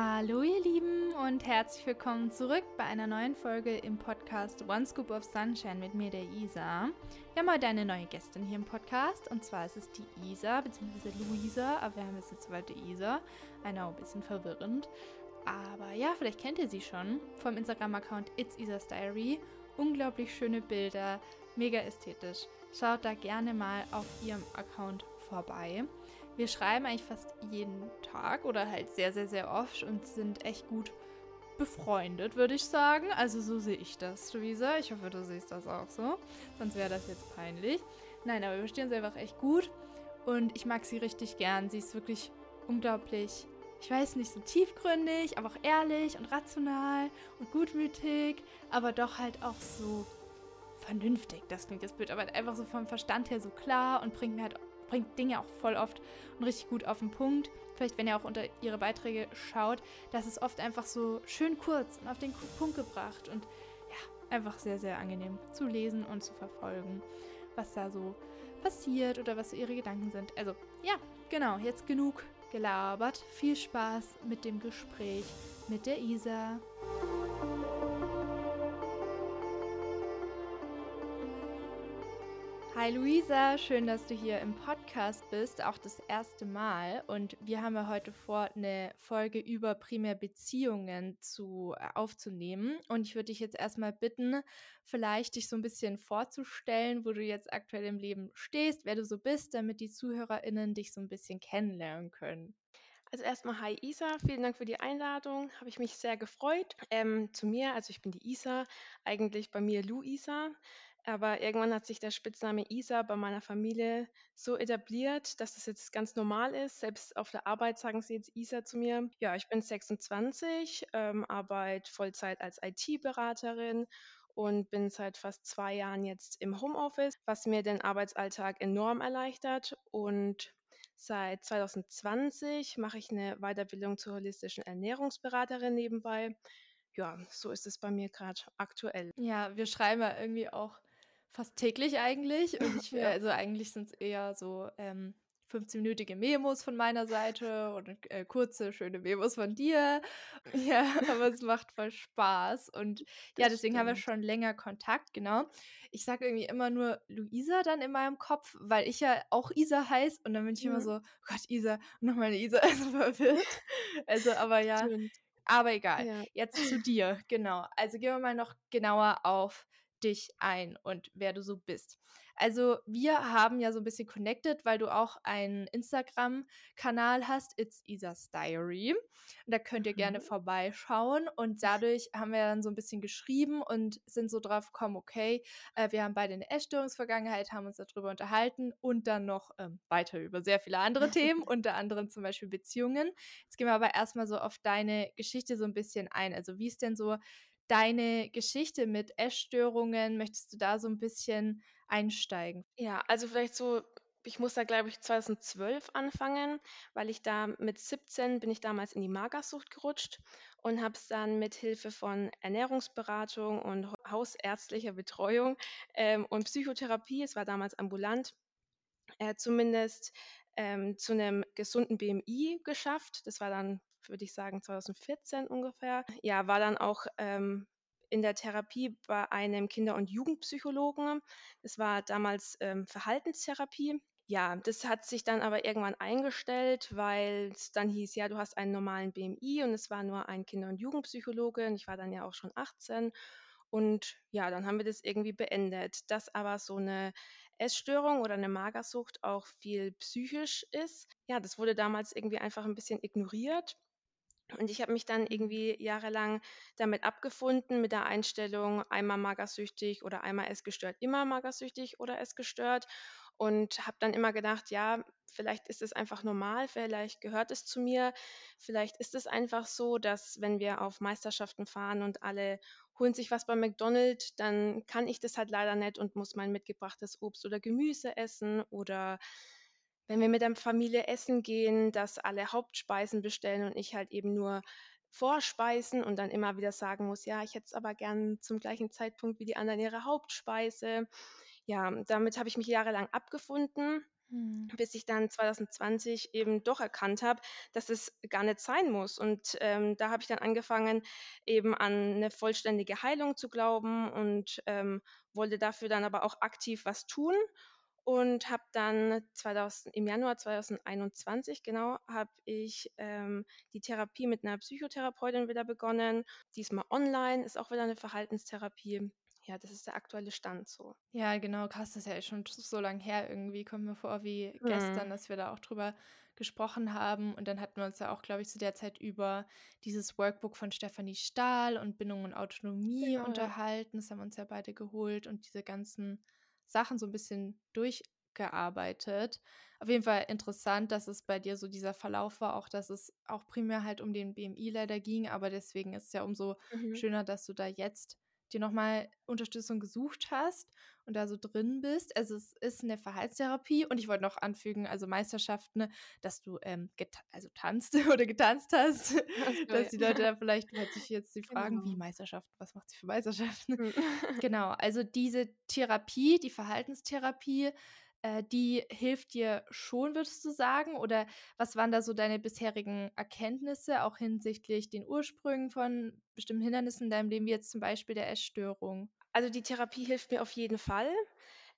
Hallo ihr Lieben und herzlich willkommen zurück bei einer neuen Folge im Podcast One Scoop of Sunshine mit mir, der Isa. Wir haben heute eine neue Gästin hier im Podcast und zwar ist es die Isa, beziehungsweise Luisa, aber wir haben jetzt eine zweite Isa. Eine auch ein bisschen verwirrend. Aber ja, vielleicht kennt ihr sie schon vom Instagram-Account It's Isa's Diary. Unglaublich schöne Bilder, mega ästhetisch. Schaut da gerne mal auf ihrem Account vorbei. Wir schreiben eigentlich fast jeden Tag oder halt sehr, sehr, sehr oft und sind echt gut befreundet, würde ich sagen. Also so sehe ich das, Luisa. Ich hoffe, du siehst das auch so. Sonst wäre das jetzt peinlich. Nein, aber wir verstehen uns einfach echt gut. Und ich mag sie richtig gern. Sie ist wirklich unglaublich, ich weiß nicht, so tiefgründig, aber auch ehrlich und rational und gutmütig, aber doch halt auch so vernünftig. Das klingt jetzt blöd, aber halt einfach so vom Verstand her so klar und bringt mir halt bringt Dinge auch voll oft und richtig gut auf den Punkt. Vielleicht, wenn ihr auch unter ihre Beiträge schaut, das ist oft einfach so schön kurz und auf den Punkt gebracht und ja, einfach sehr, sehr angenehm zu lesen und zu verfolgen, was da so passiert oder was so ihre Gedanken sind. Also, ja, genau, jetzt genug gelabert. Viel Spaß mit dem Gespräch mit der Isa. Hi Luisa, schön, dass du hier im Podcast bist, auch das erste Mal. Und wir haben ja heute vor, eine Folge über Primärbeziehungen zu, äh, aufzunehmen. Und ich würde dich jetzt erstmal bitten, vielleicht dich so ein bisschen vorzustellen, wo du jetzt aktuell im Leben stehst, wer du so bist, damit die ZuhörerInnen dich so ein bisschen kennenlernen können. Also erstmal hi Isa, vielen Dank für die Einladung. Habe ich mich sehr gefreut. Ähm, zu mir, also ich bin die Isa, eigentlich bei mir Luisa. Aber irgendwann hat sich der Spitzname Isa bei meiner Familie so etabliert, dass das jetzt ganz normal ist. Selbst auf der Arbeit sagen sie jetzt Isa zu mir. Ja, ich bin 26, ähm, arbeite Vollzeit als IT-Beraterin und bin seit fast zwei Jahren jetzt im Homeoffice, was mir den Arbeitsalltag enorm erleichtert. Und seit 2020 mache ich eine Weiterbildung zur holistischen Ernährungsberaterin nebenbei ja, so ist es bei mir gerade aktuell. Ja, wir schreiben ja irgendwie auch fast täglich eigentlich. Und ich, ja. also eigentlich sind es eher so ähm, 15-minütige Memos von meiner Seite und äh, kurze, schöne Memos von dir. Ja, aber es macht voll Spaß. Und ja, deswegen stimmt. haben wir schon länger Kontakt, genau. Ich sage irgendwie immer nur Luisa dann in meinem Kopf, weil ich ja auch Isa heiße. Und dann bin ich mhm. immer so, Gott, Isa, nochmal eine Isa, also verwirrt. Also, aber ja. Stimmt. Aber egal. Ja. Jetzt zu dir, genau. Also gehen wir mal noch genauer auf dich ein und wer du so bist. Also wir haben ja so ein bisschen connected, weil du auch einen Instagram-Kanal hast, It's Isa's Diary. Und da könnt ihr mhm. gerne vorbeischauen und dadurch haben wir dann so ein bisschen geschrieben und sind so drauf gekommen, okay, äh, wir haben beide eine Essstörungsvergangenheit, haben uns darüber unterhalten und dann noch ähm, weiter über sehr viele andere Themen, unter anderem zum Beispiel Beziehungen. Jetzt gehen wir aber erstmal so auf deine Geschichte so ein bisschen ein. Also wie ist denn so deine Geschichte mit Essstörungen? Möchtest du da so ein bisschen einsteigen? Ja, also vielleicht so ich muss da, glaube ich, 2012 anfangen, weil ich da mit 17 bin ich damals in die Magersucht gerutscht und habe es dann mit Hilfe von Ernährungsberatung und hausärztlicher Betreuung ähm, und Psychotherapie, es war damals ambulant, äh, zumindest ähm, zu einem gesunden BMI geschafft. Das war dann würde ich sagen 2014 ungefähr. Ja, war dann auch ähm, in der Therapie bei einem Kinder- und Jugendpsychologen. Das war damals ähm, Verhaltenstherapie. Ja, das hat sich dann aber irgendwann eingestellt, weil es dann hieß, ja, du hast einen normalen BMI und es war nur ein Kinder- und Jugendpsychologe und ich war dann ja auch schon 18. Und ja, dann haben wir das irgendwie beendet. Dass aber so eine Essstörung oder eine Magersucht auch viel psychisch ist, ja, das wurde damals irgendwie einfach ein bisschen ignoriert. Und ich habe mich dann irgendwie jahrelang damit abgefunden, mit der Einstellung einmal magersüchtig oder einmal essgestört, immer magersüchtig oder essgestört. Und habe dann immer gedacht, ja, vielleicht ist es einfach normal, vielleicht gehört es zu mir, vielleicht ist es einfach so, dass wenn wir auf Meisterschaften fahren und alle holen sich was bei McDonald's, dann kann ich das halt leider nicht und muss mein mitgebrachtes Obst oder Gemüse essen oder wenn wir mit der Familie essen gehen, dass alle Hauptspeisen bestellen und ich halt eben nur Vorspeisen und dann immer wieder sagen muss, ja, ich hätte es aber gern zum gleichen Zeitpunkt wie die anderen ihre Hauptspeise. Ja, damit habe ich mich jahrelang abgefunden. Mhm. Bis ich dann 2020 eben doch erkannt habe, dass es gar nicht sein muss. Und ähm, da habe ich dann angefangen, eben an eine vollständige Heilung zu glauben und ähm, wollte dafür dann aber auch aktiv was tun und habe dann 2000, im Januar 2021 genau habe ich ähm, die Therapie mit einer Psychotherapeutin wieder begonnen. Diesmal online ist auch wieder eine Verhaltenstherapie ja, das ist der aktuelle Stand so. Ja, genau, krass, das ist ja schon so lange her irgendwie. Kommt mir vor wie mhm. gestern, dass wir da auch drüber gesprochen haben. Und dann hatten wir uns ja auch, glaube ich, zu der Zeit über dieses Workbook von Stefanie Stahl und Bindung und Autonomie genau, unterhalten. Das haben wir uns ja beide geholt und diese ganzen Sachen so ein bisschen durchgearbeitet. Auf jeden Fall interessant, dass es bei dir so dieser Verlauf war, auch dass es auch primär halt um den BMI leider ging, aber deswegen ist es ja umso mhm. schöner, dass du da jetzt dir nochmal Unterstützung gesucht hast und da so drin bist. Also es ist eine Verhaltenstherapie und ich wollte noch anfügen, also Meisterschaften, ne, dass du ähm, also tanzt oder getanzt hast, okay. dass die Leute da vielleicht halt sich jetzt die fragen, genau. wie Meisterschaften, was macht sie für Meisterschaften? Hm. genau, also diese Therapie, die Verhaltenstherapie, äh, die hilft dir schon, würdest du sagen? Oder was waren da so deine bisherigen Erkenntnisse, auch hinsichtlich den Ursprüngen von bestimmten Hindernissen in deinem Leben, wie jetzt zum Beispiel der Essstörung? Also die Therapie hilft mir auf jeden Fall.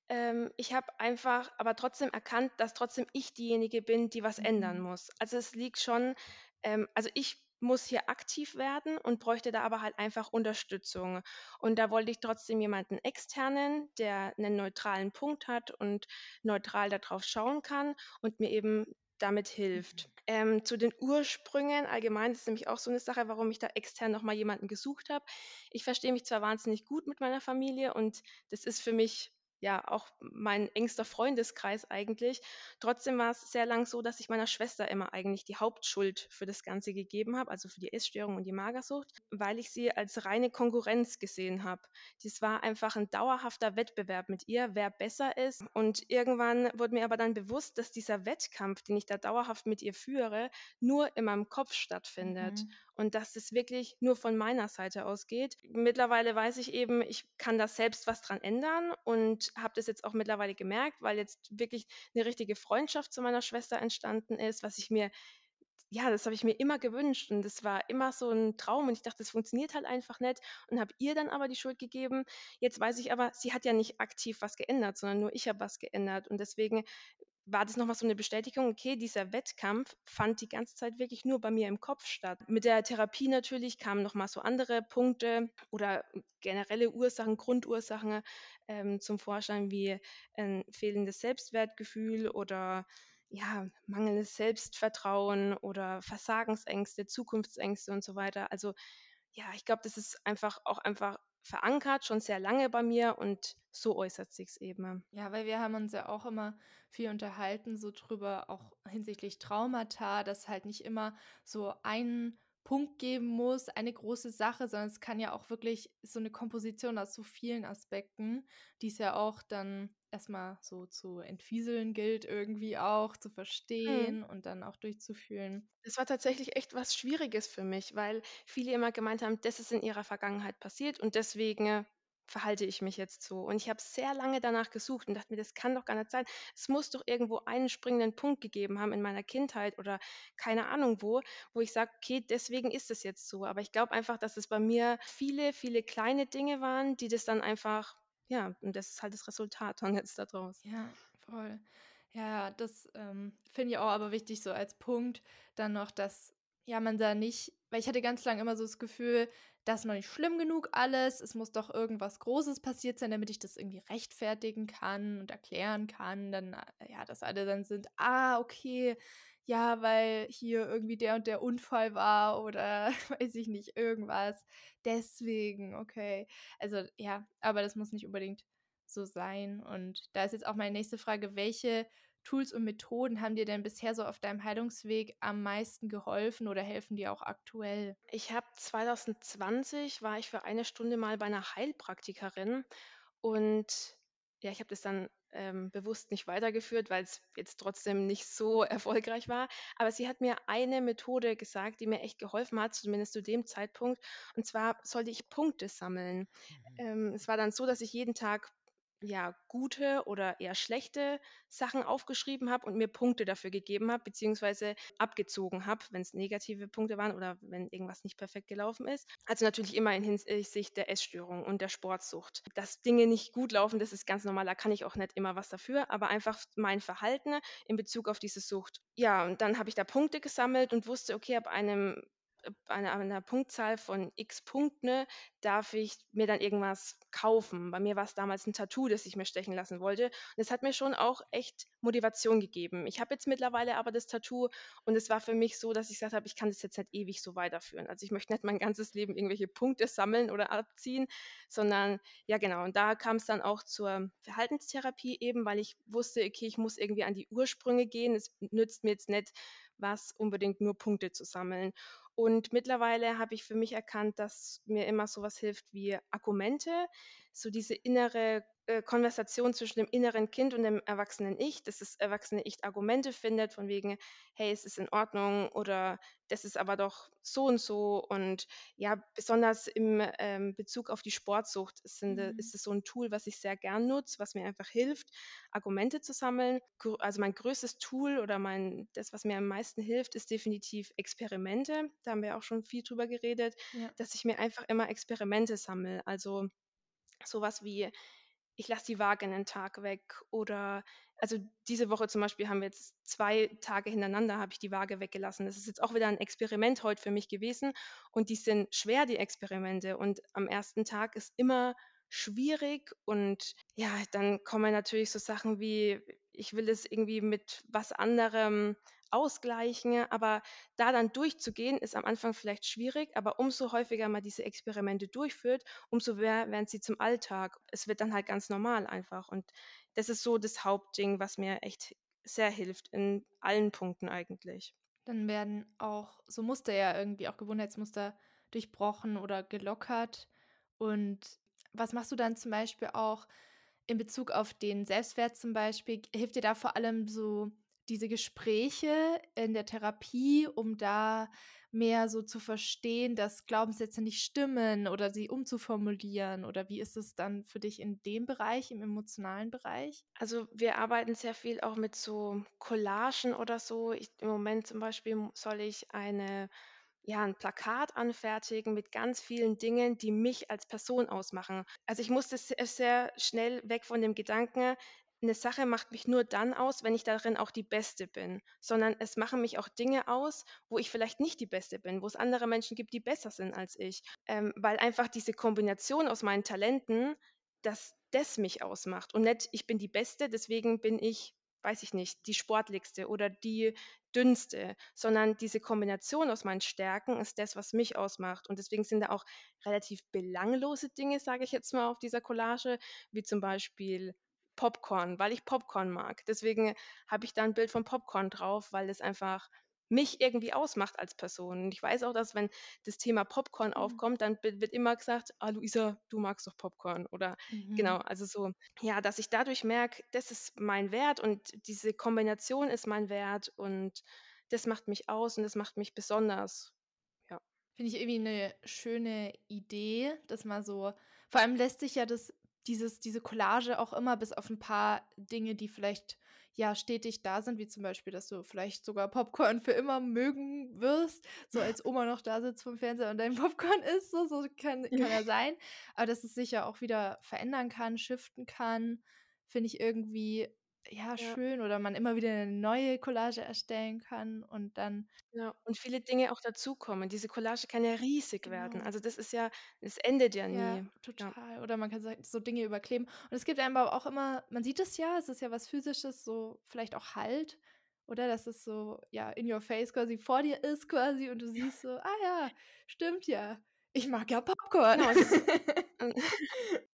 Ähm, ich habe einfach aber trotzdem erkannt, dass trotzdem ich diejenige bin, die was mhm. ändern muss. Also es liegt schon, ähm, also ich muss hier aktiv werden und bräuchte da aber halt einfach Unterstützung. Und da wollte ich trotzdem jemanden externen, der einen neutralen Punkt hat und neutral darauf schauen kann und mir eben damit hilft. Mhm. Ähm, zu den Ursprüngen allgemein ist nämlich auch so eine Sache, warum ich da extern nochmal jemanden gesucht habe. Ich verstehe mich zwar wahnsinnig gut mit meiner Familie und das ist für mich ja auch mein engster Freundeskreis eigentlich. Trotzdem war es sehr lang so, dass ich meiner Schwester immer eigentlich die Hauptschuld für das Ganze gegeben habe, also für die Essstörung und die Magersucht, weil ich sie als reine Konkurrenz gesehen habe. Das war einfach ein dauerhafter Wettbewerb mit ihr, wer besser ist. Und irgendwann wurde mir aber dann bewusst, dass dieser Wettkampf, den ich da dauerhaft mit ihr führe, nur in meinem Kopf stattfindet. Mhm und dass es wirklich nur von meiner Seite ausgeht. Mittlerweile weiß ich eben, ich kann da selbst was dran ändern und habe das jetzt auch mittlerweile gemerkt, weil jetzt wirklich eine richtige Freundschaft zu meiner Schwester entstanden ist, was ich mir ja, das habe ich mir immer gewünscht und das war immer so ein Traum und ich dachte, das funktioniert halt einfach nicht und habe ihr dann aber die Schuld gegeben. Jetzt weiß ich aber, sie hat ja nicht aktiv was geändert, sondern nur ich habe was geändert und deswegen war das nochmal so eine Bestätigung, okay, dieser Wettkampf fand die ganze Zeit wirklich nur bei mir im Kopf statt. Mit der Therapie natürlich kamen nochmal so andere Punkte oder generelle Ursachen, Grundursachen ähm, zum Vorschein, wie ein fehlendes Selbstwertgefühl oder ja, mangelndes Selbstvertrauen oder Versagensängste, Zukunftsängste und so weiter. Also ja, ich glaube, das ist einfach auch einfach verankert, schon sehr lange bei mir und so äußert sich es eben. Ja, weil wir haben uns ja auch immer viel unterhalten, so drüber, auch hinsichtlich Traumata, dass halt nicht immer so einen Punkt geben muss, eine große Sache, sondern es kann ja auch wirklich so eine Komposition aus so vielen Aspekten, die es ja auch dann erstmal so zu entfieseln gilt, irgendwie auch zu verstehen mhm. und dann auch durchzufühlen. Das war tatsächlich echt was Schwieriges für mich, weil viele immer gemeint haben, das ist in ihrer Vergangenheit passiert und deswegen verhalte ich mich jetzt so. Und ich habe sehr lange danach gesucht und dachte mir, das kann doch gar nicht sein. Es muss doch irgendwo einen springenden Punkt gegeben haben in meiner Kindheit oder keine Ahnung wo, wo ich sage, okay, deswegen ist es jetzt so. Aber ich glaube einfach, dass es bei mir viele, viele kleine Dinge waren, die das dann einfach, ja, und das ist halt das Resultat dann jetzt daraus. Ja, voll. Ja, das ähm, finde ich auch aber wichtig, so als Punkt dann noch, dass ja man da nicht, weil ich hatte ganz lange immer so das Gefühl, das ist noch nicht schlimm genug alles. Es muss doch irgendwas Großes passiert sein, damit ich das irgendwie rechtfertigen kann und erklären kann. Dann, äh, ja, dass alle dann sind, ah, okay, ja, weil hier irgendwie der und der Unfall war oder weiß ich nicht, irgendwas. Deswegen, okay. Also ja, aber das muss nicht unbedingt so sein. Und da ist jetzt auch meine nächste Frage, welche Tools und Methoden haben dir denn bisher so auf deinem Heilungsweg am meisten geholfen oder helfen dir auch aktuell? Ich habe 2020 war ich für eine Stunde mal bei einer Heilpraktikerin und ja, ich habe das dann ähm, bewusst nicht weitergeführt, weil es jetzt trotzdem nicht so erfolgreich war. Aber sie hat mir eine Methode gesagt, die mir echt geholfen hat, zumindest zu dem Zeitpunkt. Und zwar sollte ich Punkte sammeln. Mhm. Ähm, es war dann so, dass ich jeden Tag ja, gute oder eher schlechte Sachen aufgeschrieben habe und mir Punkte dafür gegeben habe, beziehungsweise abgezogen habe, wenn es negative Punkte waren oder wenn irgendwas nicht perfekt gelaufen ist. Also natürlich immer in Hinsicht der Essstörung und der Sportsucht. Dass Dinge nicht gut laufen, das ist ganz normal, da kann ich auch nicht immer was dafür, aber einfach mein Verhalten in Bezug auf diese Sucht. Ja, und dann habe ich da Punkte gesammelt und wusste, okay, ab einem einer, einer Punktzahl von x Punkten darf ich mir dann irgendwas kaufen. Bei mir war es damals ein Tattoo, das ich mir stechen lassen wollte. Und es hat mir schon auch echt Motivation gegeben. Ich habe jetzt mittlerweile aber das Tattoo und es war für mich so, dass ich gesagt habe, ich kann das jetzt nicht ewig so weiterführen. Also ich möchte nicht mein ganzes Leben irgendwelche Punkte sammeln oder abziehen, sondern ja genau. Und da kam es dann auch zur Verhaltenstherapie eben, weil ich wusste, okay, ich muss irgendwie an die Ursprünge gehen. Es nützt mir jetzt nicht was, unbedingt nur Punkte zu sammeln. Und mittlerweile habe ich für mich erkannt, dass mir immer so was hilft wie Argumente, so diese innere äh, Konversation zwischen dem inneren Kind und dem erwachsenen Ich, dass das erwachsene Ich Argumente findet von wegen, hey, es ist in Ordnung oder das ist aber doch so und so. Und ja, besonders im ähm, Bezug auf die Sportsucht sind, mhm. ist es so ein Tool, was ich sehr gern nutze, was mir einfach hilft, Argumente zu sammeln. Also mein größtes Tool oder mein, das, was mir am meisten hilft, ist definitiv Experimente. Da haben wir auch schon viel drüber geredet, ja. dass ich mir einfach immer Experimente sammle. Also sowas wie ich lasse die Waage einen Tag weg oder also diese Woche zum Beispiel haben wir jetzt zwei Tage hintereinander habe ich die Waage weggelassen. Das ist jetzt auch wieder ein Experiment heute für mich gewesen und die sind schwer, die Experimente und am ersten Tag ist immer schwierig und ja, dann kommen natürlich so Sachen wie, ich will es irgendwie mit was anderem ausgleichen. Aber da dann durchzugehen, ist am Anfang vielleicht schwierig, aber umso häufiger man diese Experimente durchführt, umso mehr werden sie zum Alltag. Es wird dann halt ganz normal einfach. Und das ist so das Hauptding, was mir echt sehr hilft, in allen Punkten eigentlich. Dann werden auch so Muster ja irgendwie auch Gewohnheitsmuster durchbrochen oder gelockert. Und was machst du dann zum Beispiel auch in Bezug auf den Selbstwert zum Beispiel? Hilft dir da vor allem so diese Gespräche in der Therapie, um da mehr so zu verstehen, dass Glaubenssätze nicht stimmen oder sie umzuformulieren? Oder wie ist es dann für dich in dem Bereich, im emotionalen Bereich? Also wir arbeiten sehr viel auch mit so Collagen oder so. Ich, Im Moment zum Beispiel soll ich eine ja, ein Plakat anfertigen mit ganz vielen Dingen, die mich als Person ausmachen. Also ich musste sehr schnell weg von dem Gedanken, eine Sache macht mich nur dann aus, wenn ich darin auch die Beste bin, sondern es machen mich auch Dinge aus, wo ich vielleicht nicht die Beste bin, wo es andere Menschen gibt, die besser sind als ich, ähm, weil einfach diese Kombination aus meinen Talenten, dass das mich ausmacht und nicht, ich bin die Beste, deswegen bin ich, weiß ich nicht, die sportlichste oder die dünnste, sondern diese Kombination aus meinen Stärken ist das, was mich ausmacht. Und deswegen sind da auch relativ belanglose Dinge, sage ich jetzt mal, auf dieser Collage, wie zum Beispiel Popcorn, weil ich Popcorn mag. Deswegen habe ich da ein Bild von Popcorn drauf, weil es einfach mich irgendwie ausmacht als Person. Und ich weiß auch, dass wenn das Thema Popcorn mhm. aufkommt, dann wird immer gesagt, ah Luisa, du magst doch Popcorn. Oder mhm. genau, also so, ja, dass ich dadurch merke, das ist mein Wert und diese Kombination ist mein Wert und das macht mich aus und das macht mich besonders. Ja. Finde ich irgendwie eine schöne Idee, dass man so, vor allem lässt sich ja das dieses, diese Collage auch immer bis auf ein paar Dinge, die vielleicht ja stetig da sind, wie zum Beispiel, dass du vielleicht sogar Popcorn für immer mögen wirst, so als Oma noch da sitzt vom Fernseher und dein Popcorn isst, so, so kann, kann ja sein. Aber dass es sich ja auch wieder verändern kann, shiften kann, finde ich irgendwie ja, Ja. schön oder man immer wieder eine neue Collage erstellen kann und dann Ja, und viele Dinge auch dazukommen. Diese Collage kann ja riesig werden. Genau. Also, das ist ja es endet ja Ja, nie. Ja. total. Oder man kann so Dinge überkleben. Und es gibt einem aber auch immer man sieht es ja, es ist ja was Physisches, so vielleicht auch Halt, oder? Dass es so, ja, in your face quasi vor dir ist quasi und du siehst so: „Ah ja, stimmt ja. Ich mag ja Popcorn.“ Genau,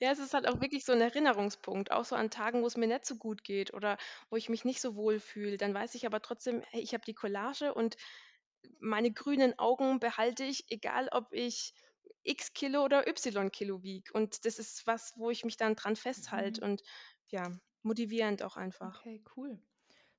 Ja, es ist halt auch wirklich so ein Erinnerungspunkt, auch so an Tagen, wo es mir nicht so gut geht oder wo ich mich nicht so wohl fühle. Dann weiß ich aber trotzdem, hey, ich habe die Collage und meine grünen Augen behalte ich, egal ob ich X Kilo oder Y Kilo wiege. Und das ist was, wo ich mich dann dran festhalte Mhm. und ja, motivierend auch einfach. Okay, cool.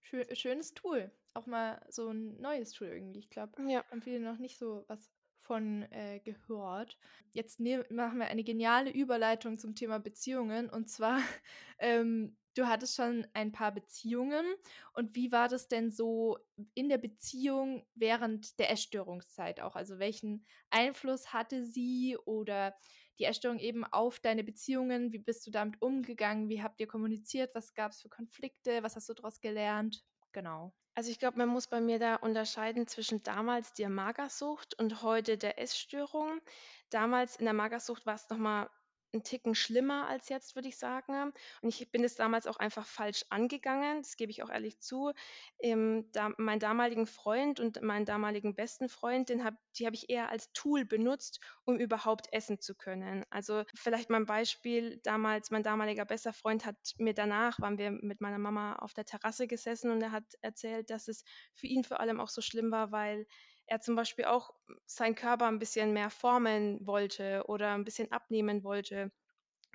Schö schönes Tool. Auch mal so ein neues Tool irgendwie. Ich glaube, Ja. haben viele noch nicht so was von äh, gehört. Jetzt ne machen wir eine geniale Überleitung zum Thema Beziehungen. Und zwar, ähm, du hattest schon ein paar Beziehungen. Und wie war das denn so in der Beziehung während der Essstörungszeit auch? Also welchen Einfluss hatte sie oder die Essstörung eben auf deine Beziehungen? Wie bist du damit umgegangen? Wie habt ihr kommuniziert? Was gab es für Konflikte? Was hast du daraus gelernt? Genau. Also ich glaube, man muss bei mir da unterscheiden zwischen damals der Magersucht und heute der Essstörung. Damals in der Magersucht war es nochmal ein Ticken schlimmer als jetzt, würde ich sagen. Und ich bin es damals auch einfach falsch angegangen, das gebe ich auch ehrlich zu. Ähm, da, meinen damaligen Freund und meinen damaligen besten Freund, den hab, die habe ich eher als Tool benutzt, um überhaupt essen zu können. Also vielleicht mal ein Beispiel, damals, mein damaliger bester Freund hat mir danach, waren wir mit meiner Mama auf der Terrasse gesessen und er hat erzählt, dass es für ihn vor allem auch so schlimm war, weil er zum Beispiel auch seinen Körper ein bisschen mehr formen wollte oder ein bisschen abnehmen wollte,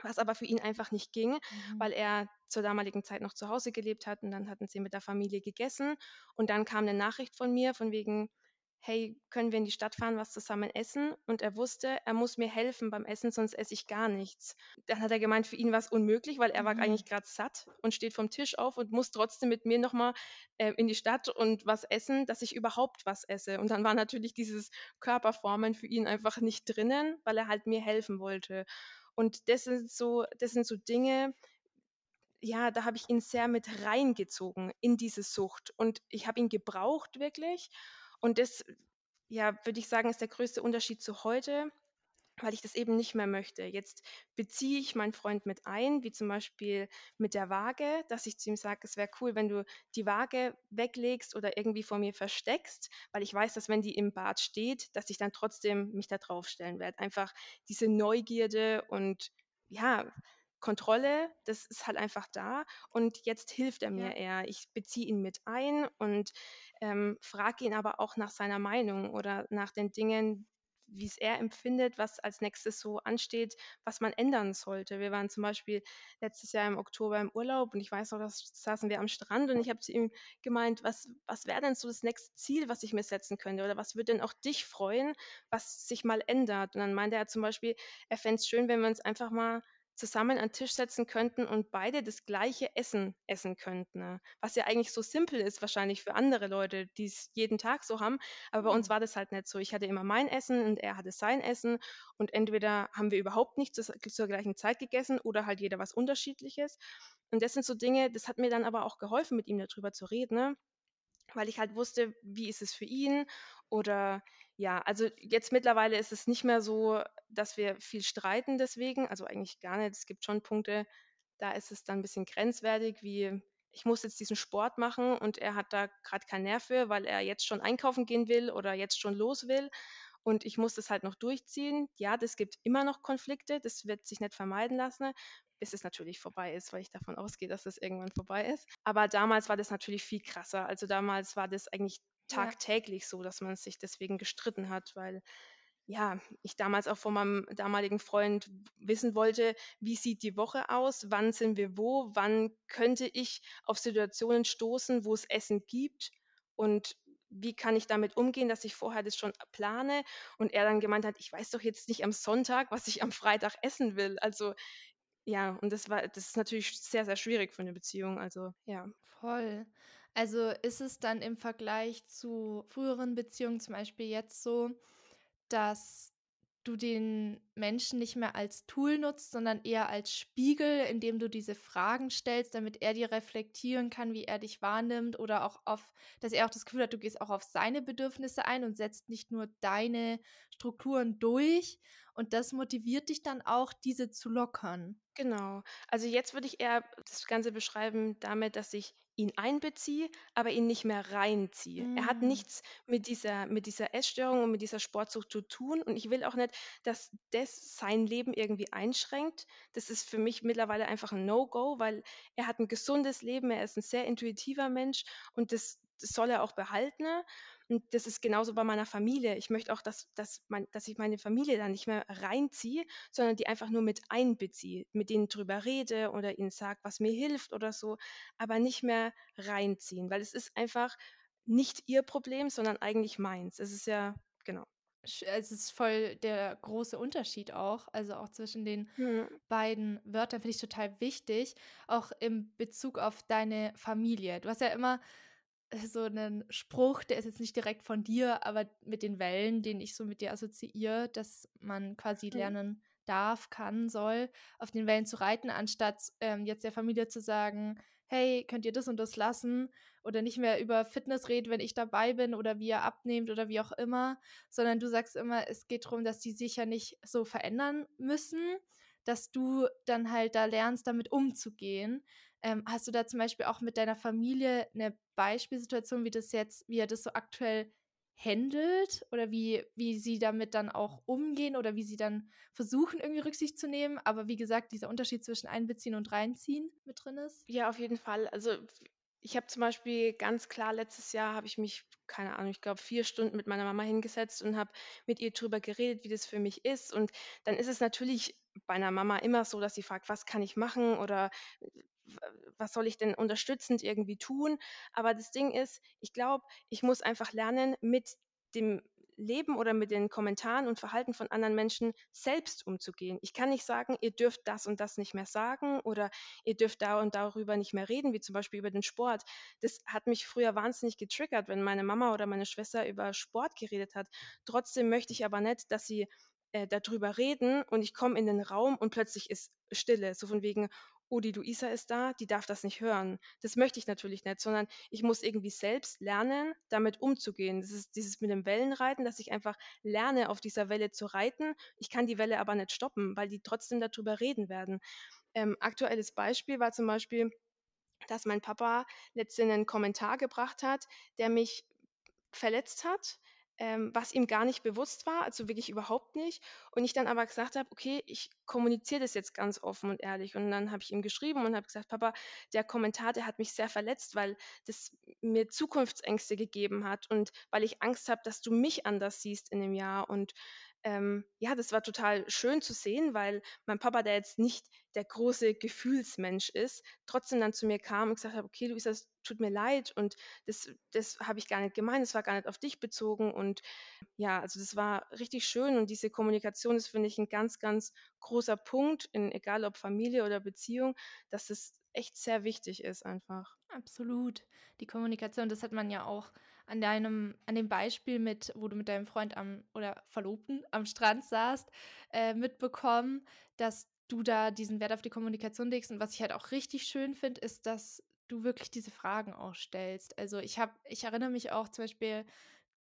was aber für ihn einfach nicht ging, mhm. weil er zur damaligen Zeit noch zu Hause gelebt hat und dann hatten sie mit der Familie gegessen und dann kam eine Nachricht von mir von wegen, hey, können wir in die Stadt fahren, was zusammen essen? Und er wusste, er muss mir helfen beim Essen, sonst esse ich gar nichts. Dann hat er gemeint, für ihn war es unmöglich, weil er mhm. war eigentlich gerade satt und steht vom Tisch auf und muss trotzdem mit mir nochmal äh, in die Stadt und was essen, dass ich überhaupt was esse. Und dann war natürlich dieses Körperformen für ihn einfach nicht drinnen, weil er halt mir helfen wollte. Und das sind so, das sind so Dinge, ja, da habe ich ihn sehr mit reingezogen in diese Sucht. Und ich habe ihn gebraucht wirklich. Und das, ja, würde ich sagen, ist der größte Unterschied zu heute, weil ich das eben nicht mehr möchte. Jetzt beziehe ich meinen Freund mit ein, wie zum Beispiel mit der Waage, dass ich zu ihm sage, es wäre cool, wenn du die Waage weglegst oder irgendwie vor mir versteckst, weil ich weiß, dass wenn die im Bad steht, dass ich dann trotzdem mich da drauf stellen werde. Einfach diese Neugierde und ja, Kontrolle, das ist halt einfach da und jetzt hilft er mir ja. eher. Ich beziehe ihn mit ein und ähm, frage ihn aber auch nach seiner Meinung oder nach den Dingen, wie es er empfindet, was als nächstes so ansteht, was man ändern sollte. Wir waren zum Beispiel letztes Jahr im Oktober im Urlaub und ich weiß noch, da saßen wir am Strand und ich habe zu ihm gemeint, was, was wäre denn so das nächste Ziel, was ich mir setzen könnte oder was würde denn auch dich freuen, was sich mal ändert. Und dann meinte er zum Beispiel, er fände es schön, wenn wir uns einfach mal zusammen an den Tisch setzen könnten und beide das gleiche Essen essen könnten. Ne? Was ja eigentlich so simpel ist wahrscheinlich für andere Leute, die es jeden Tag so haben. Aber bei uns mhm. war das halt nicht so. Ich hatte immer mein Essen und er hatte sein Essen. Und entweder haben wir überhaupt nicht zur, zur gleichen Zeit gegessen oder halt jeder was Unterschiedliches. Und das sind so Dinge, das hat mir dann aber auch geholfen, mit ihm darüber zu reden. Ne? weil ich halt wusste, wie ist es für ihn oder ja, also jetzt mittlerweile ist es nicht mehr so, dass wir viel streiten deswegen, also eigentlich gar nicht. Es gibt schon Punkte, da ist es dann ein bisschen grenzwertig, wie ich muss jetzt diesen Sport machen und er hat da gerade keinen Nerv für, weil er jetzt schon einkaufen gehen will oder jetzt schon los will und ich muss das halt noch durchziehen. Ja, das gibt immer noch Konflikte, das wird sich nicht vermeiden lassen, bis es natürlich vorbei ist, weil ich davon ausgehe, dass es irgendwann vorbei ist. Aber damals war das natürlich viel krasser. Also damals war das eigentlich tagtäglich ja. so, dass man sich deswegen gestritten hat, weil ja, ich damals auch von meinem damaligen Freund wissen wollte, wie sieht die Woche aus, wann sind wir wo, wann könnte ich auf Situationen stoßen, wo es Essen gibt und wie kann ich damit umgehen, dass ich vorher das schon plane und er dann gemeint hat, ich weiß doch jetzt nicht am Sonntag, was ich am Freitag essen will. Also ja, und das war, das ist natürlich sehr, sehr schwierig für eine Beziehung. Also, ja. Voll. Also ist es dann im Vergleich zu früheren Beziehungen zum Beispiel jetzt so, dass du den Menschen nicht mehr als Tool nutzt, sondern eher als Spiegel, indem du diese Fragen stellst, damit er dir reflektieren kann, wie er dich wahrnimmt oder auch auf, dass er auch das Gefühl hat, du gehst auch auf seine Bedürfnisse ein und setzt nicht nur deine Strukturen durch. Und das motiviert dich dann auch, diese zu lockern. Genau. Also jetzt würde ich eher das Ganze beschreiben damit, dass ich ihn einbeziehe, aber ihn nicht mehr reinziehe. Er hat mm. nichts mit dieser, mit dieser Essstörung und mit dieser Sportsucht zu tun. Und ich will auch nicht, dass das sein Leben irgendwie einschränkt. Das ist für mich mittlerweile einfach ein No-Go, weil er hat ein gesundes Leben, er ist ein sehr intuitiver Mensch und das, das soll er auch behalten. Und das ist genauso bei meiner Familie. Ich möchte auch, dass, dass, mein, dass ich meine Familie da nicht mehr reinziehe, sondern die einfach nur mit einbeziehe, mit denen drüber rede oder ihnen sage, was mir hilft oder so, aber nicht mehr reinziehen, weil es ist einfach nicht ihr Problem, sondern eigentlich meins. Es ist ja, genau. es ist voll der große Unterschied auch, also auch zwischen den Mhm. beiden Wörtern finde ich total wichtig, auch im Bezug auf deine Familie. Du hast ja immer so einen Spruch, der ist jetzt nicht direkt von dir, aber mit den Wellen, den ich so mit dir assoziiere, dass man quasi Mhm. lernen darf, kann, soll, auf den Wellen zu reiten, anstatt ähm, jetzt der Familie zu sagen, hey, könnt ihr das und das lassen oder nicht mehr über Fitness reden, wenn ich dabei bin oder wie ihr abnehmt oder wie auch immer, sondern du sagst immer, es geht darum, dass die sich ja nicht so verändern müssen, dass du dann halt da lernst, damit umzugehen. Ähm, hast du da zum Beispiel auch mit deiner Familie eine Beispielsituation, wie das jetzt, wie ihr das so aktuell handelt oder wie, wie sie damit dann auch umgehen oder wie sie dann versuchen, irgendwie Rücksicht zu nehmen. Aber wie gesagt, dieser Unterschied zwischen einbeziehen und reinziehen mit drin ist. Ja, auf jeden Fall. Also ich habe zum Beispiel ganz klar letztes Jahr habe ich mich, keine Ahnung, ich glaube vier Stunden mit meiner Mama hingesetzt und habe mit ihr drüber geredet, wie das für mich ist. Und dann ist es natürlich bei einer Mama immer so, dass sie fragt, was kann ich machen oder was soll ich denn unterstützend irgendwie tun. Aber das Ding ist, ich glaube, ich muss einfach lernen, mit dem Leben oder mit den Kommentaren und Verhalten von anderen Menschen selbst umzugehen. Ich kann nicht sagen, ihr dürft das und das nicht mehr sagen oder ihr dürft da und darüber nicht mehr reden, wie zum Beispiel über den Sport. Das hat mich früher wahnsinnig getriggert, wenn meine Mama oder meine Schwester über Sport geredet hat. Trotzdem möchte ich aber nicht, dass sie äh, darüber reden und ich komme in den Raum und plötzlich ist Stille, so von wegen, oh, die Luisa ist da, die darf das nicht hören. Das möchte ich natürlich nicht, sondern ich muss irgendwie selbst lernen, damit umzugehen. Das ist dieses mit dem Wellenreiten, dass ich einfach lerne, auf dieser Welle zu reiten. Ich kann die Welle aber nicht stoppen, weil die trotzdem darüber reden werden. Ähm, aktuelles Beispiel war zum Beispiel, dass mein Papa letztens einen Kommentar gebracht hat, der mich verletzt hat, ähm, was ihm gar nicht bewusst war, also wirklich überhaupt nicht. Und ich dann aber gesagt habe, okay, ich kommuniziere das jetzt ganz offen und ehrlich. Und dann habe ich ihm geschrieben und habe gesagt, Papa, der Kommentar, der hat mich sehr verletzt, weil das mir Zukunftsängste gegeben hat und weil ich Angst habe, dass du mich anders siehst in dem Jahr. Und ähm, ja, das war total schön zu sehen, weil mein Papa, der jetzt nicht der große Gefühlsmensch ist, trotzdem dann zu mir kam und gesagt hat, okay, Luisa, es tut mir leid und das, das habe ich gar nicht gemeint, das war gar nicht auf dich bezogen und ja, also das war richtig schön und diese Kommunikation ist, finde ich, ein ganz, ganz großer Punkt, in, egal ob Familie oder Beziehung, dass es echt sehr wichtig ist einfach. Absolut. Die Kommunikation, das hat man ja auch an deinem, an dem Beispiel mit, wo du mit deinem Freund am oder Verlobten am Strand saßt, äh, mitbekommen, dass du da diesen Wert auf die Kommunikation legst. Und was ich halt auch richtig schön finde, ist, dass du wirklich diese Fragen auch stellst. Also ich habe, ich erinnere mich auch zum Beispiel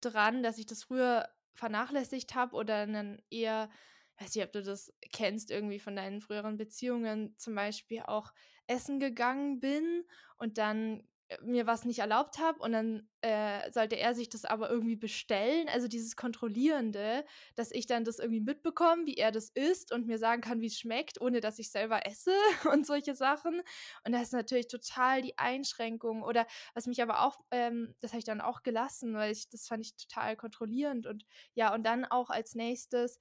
dran, dass ich das früher vernachlässigt habe oder dann eher, weiß nicht, ob du das kennst, irgendwie von deinen früheren Beziehungen zum Beispiel auch essen gegangen bin und dann mir was nicht erlaubt habe und dann äh, sollte er sich das aber irgendwie bestellen. Also dieses Kontrollierende, dass ich dann das irgendwie mitbekomme, wie er das isst und mir sagen kann, wie es schmeckt, ohne dass ich selber esse und solche Sachen. Und das ist natürlich total die Einschränkung. Oder was mich aber auch, ähm, das habe ich dann auch gelassen, weil ich, das fand ich total kontrollierend. Und ja, und dann auch als nächstes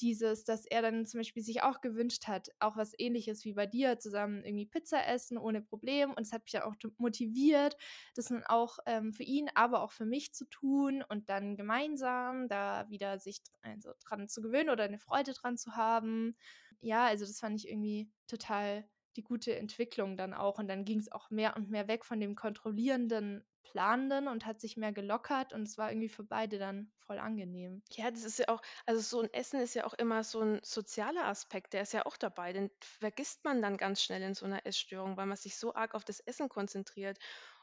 dieses, dass er dann zum Beispiel sich auch gewünscht hat, auch was ähnliches wie bei dir, zusammen irgendwie Pizza essen ohne Problem. Und es hat mich dann auch motiviert, das dann auch ähm, für ihn, aber auch für mich zu tun und dann gemeinsam da wieder sich also dran zu gewöhnen oder eine Freude dran zu haben. Ja, also das fand ich irgendwie total die gute Entwicklung dann auch. Und dann ging es auch mehr und mehr weg von dem kontrollierenden Planenden und hat sich mehr gelockert und es war irgendwie für beide dann voll angenehm. Ja, das ist ja auch, also so ein Essen ist ja auch immer so ein sozialer Aspekt, der ist ja auch dabei. Den vergisst man dann ganz schnell in so einer Essstörung, weil man sich so arg auf das Essen konzentriert.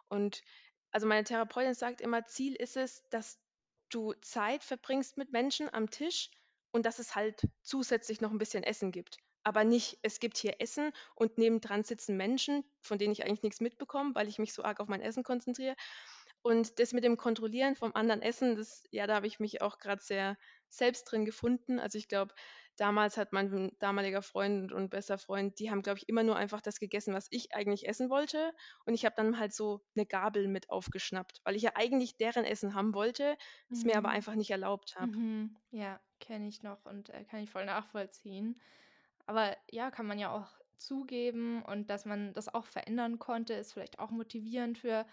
Und also meine Therapeutin sagt immer, Ziel ist es, dass du Zeit verbringst mit Menschen am Tisch und dass es halt zusätzlich noch ein bisschen Essen gibt. Aber nicht, es gibt hier Essen und nebendran sitzen Menschen, von denen ich eigentlich nichts mitbekomme, weil ich mich so arg auf mein Essen konzentriere. Und das mit dem Kontrollieren vom anderen Essen, das, ja, da habe ich mich auch gerade sehr selbst drin gefunden. Also ich glaube, damals hat mein damaliger Freund und bester Freund, die haben, glaube ich, immer nur einfach das gegessen, was ich eigentlich essen wollte. Und ich habe dann halt so eine Gabel mit aufgeschnappt, weil ich ja eigentlich deren Essen haben wollte, es mir aber Mhm. einfach nicht erlaubt habe. Mhm. Ja, kenne ich noch und äh, kann ich voll nachvollziehen. Aber ja, kann man ja auch zugeben und dass man das auch verändern konnte, ist vielleicht auch motivierend für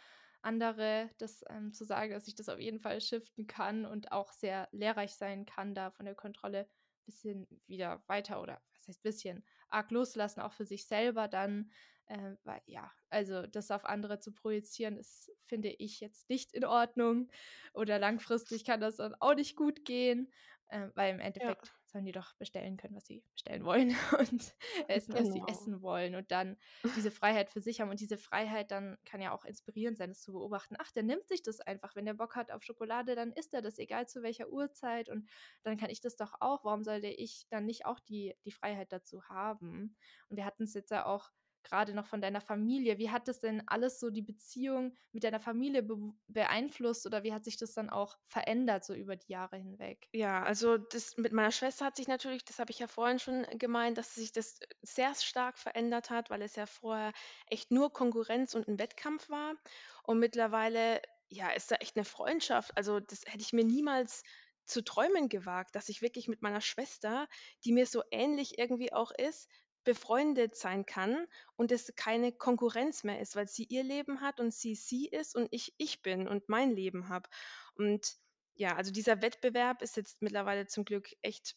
andere, das ähm, zu sagen, dass ich das auf jeden Fall shiften kann und auch sehr lehrreich sein kann, da von der Kontrolle ein bisschen wieder weiter oder was heißt bisschen arg loslassen, auch für sich selber dann. Äh, weil ja, also das auf andere zu projizieren, ist, finde ich, jetzt nicht in Ordnung. Oder langfristig kann das dann auch nicht gut gehen, äh, weil im Endeffekt ja. Sollen die doch bestellen können, was sie bestellen wollen und essen, genau. was sie genau. essen wollen und dann diese Freiheit für sich haben. Und diese Freiheit dann kann ja auch inspirierend sein, das zu beobachten. Ach, der nimmt sich das einfach. Wenn der Bock hat auf Schokolade, dann isst er das, egal zu welcher Uhrzeit. Und dann kann ich das doch auch. Warum sollte ich dann nicht auch die, die Freiheit dazu haben? Und wir hatten es jetzt ja auch gerade noch von deiner Familie. Wie hat das denn alles so die Beziehung mit deiner Familie be beeinflusst oder wie hat sich das dann auch verändert so über die Jahre hinweg? Ja, also das mit meiner Schwester hat sich natürlich, das habe ich ja vorhin schon gemeint, dass sich das sehr stark verändert hat, weil es ja vorher echt nur Konkurrenz und ein Wettkampf war. Und mittlerweile, ja, ist da echt eine Freundschaft. Also das hätte ich mir niemals zu träumen gewagt, dass ich wirklich mit meiner Schwester, die mir so ähnlich irgendwie auch ist, befreundet sein kann und es keine Konkurrenz mehr ist, weil sie ihr Leben hat und sie sie ist und ich ich bin und mein Leben habe. Und ja, also dieser Wettbewerb ist jetzt mittlerweile zum Glück echt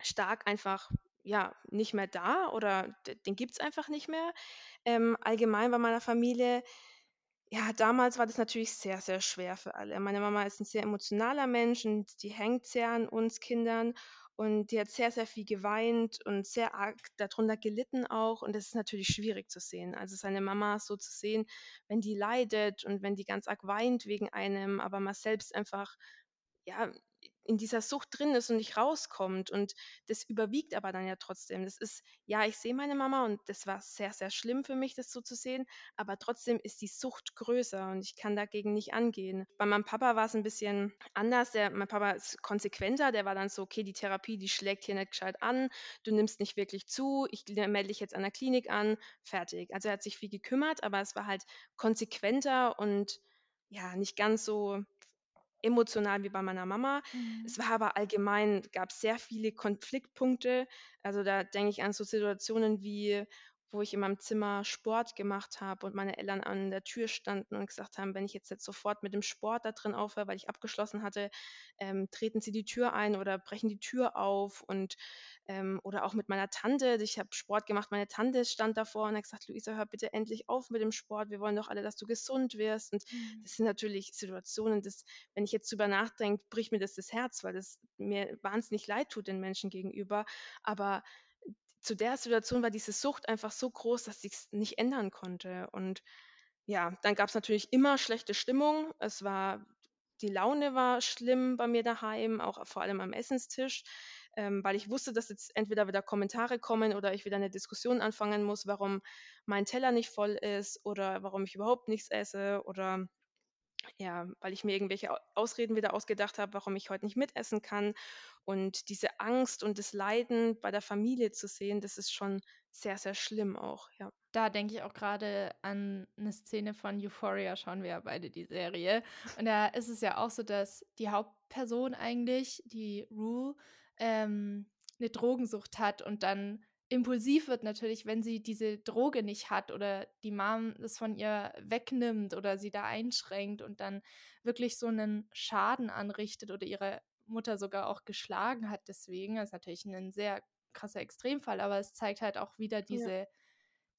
stark einfach ja nicht mehr da oder den gibt es einfach nicht mehr. Ähm, allgemein bei meiner Familie, ja, damals war das natürlich sehr, sehr schwer für alle. Meine Mama ist ein sehr emotionaler Mensch und die hängt sehr an uns Kindern und die hat sehr, sehr viel geweint und sehr arg darunter gelitten auch. Und das ist natürlich schwierig zu sehen. Also seine Mama so zu sehen, wenn die leidet und wenn die ganz arg weint wegen einem, aber man selbst einfach ja, in dieser Sucht drin ist und nicht rauskommt. Und das überwiegt aber dann ja trotzdem. Das ist, ja, ich sehe meine Mama und das war sehr, sehr schlimm für mich, das so zu sehen. Aber trotzdem ist die Sucht größer und ich kann dagegen nicht angehen. Bei meinem Papa war es ein bisschen anders. Der, mein Papa ist konsequenter. Der war dann so, okay, die Therapie, die schlägt hier nicht gescheit an. Du nimmst nicht wirklich zu. Ich melde dich jetzt an der Klinik an. Fertig. Also er hat sich viel gekümmert, aber es war halt konsequenter und ja, nicht ganz so emotional wie bei meiner Mama. Mhm. Es war aber allgemein, gab sehr viele Konfliktpunkte. Also da denke ich an so Situationen wie, wo ich in meinem Zimmer Sport gemacht habe und meine Eltern an der Tür standen und gesagt haben, wenn ich jetzt, jetzt sofort mit dem Sport da drin aufhöre, weil ich abgeschlossen hatte, ähm, treten sie die Tür ein oder brechen die Tür auf und ähm, oder auch mit meiner Tante. Ich habe Sport gemacht, meine Tante stand davor und hat gesagt, Luisa, hör bitte endlich auf mit dem Sport. Wir wollen doch alle, dass du gesund wirst. Und mhm. das sind natürlich Situationen, dass, wenn ich jetzt drüber nachdenke, bricht mir das das Herz, weil das mir wahnsinnig leid tut den Menschen gegenüber. Aber zu der Situation war diese Sucht einfach so groß, dass ich es nicht ändern konnte. Und ja, dann gab es natürlich immer schlechte Stimmung. Es war, die Laune war schlimm bei mir daheim, auch vor allem am Essenstisch ähm, weil ich wusste, dass jetzt entweder wieder Kommentare kommen oder ich wieder eine Diskussion anfangen muss, warum mein Teller nicht voll ist oder warum ich überhaupt nichts esse oder ja, weil ich mir irgendwelche Ausreden wieder ausgedacht habe, warum ich heute nicht mitessen kann. Und diese Angst und das Leiden bei der Familie zu sehen, das ist schon sehr, sehr schlimm auch, ja. Da denke ich auch gerade an eine Szene von Euphoria, schauen wir ja beide die Serie. Und da ist es ja auch so, dass die Hauptperson eigentlich, die Rue, ähm, eine Drogensucht hat und dann impulsiv wird natürlich, wenn sie diese Droge nicht hat oder die Mom es von ihr wegnimmt oder sie da einschränkt und dann wirklich so einen Schaden anrichtet oder ihre Mutter sogar auch geschlagen hat deswegen. Das ist natürlich ein sehr krasser Extremfall, aber es zeigt halt auch wieder diese, ja.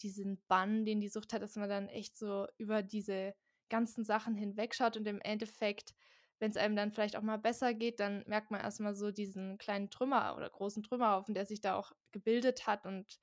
diesen Bann, den die Sucht hat, dass man dann echt so über diese ganzen Sachen hinwegschaut und im Endeffekt wenn es einem dann vielleicht auch mal besser geht, dann merkt man erstmal so diesen kleinen Trümmer oder großen Trümmerhaufen, der sich da auch gebildet hat und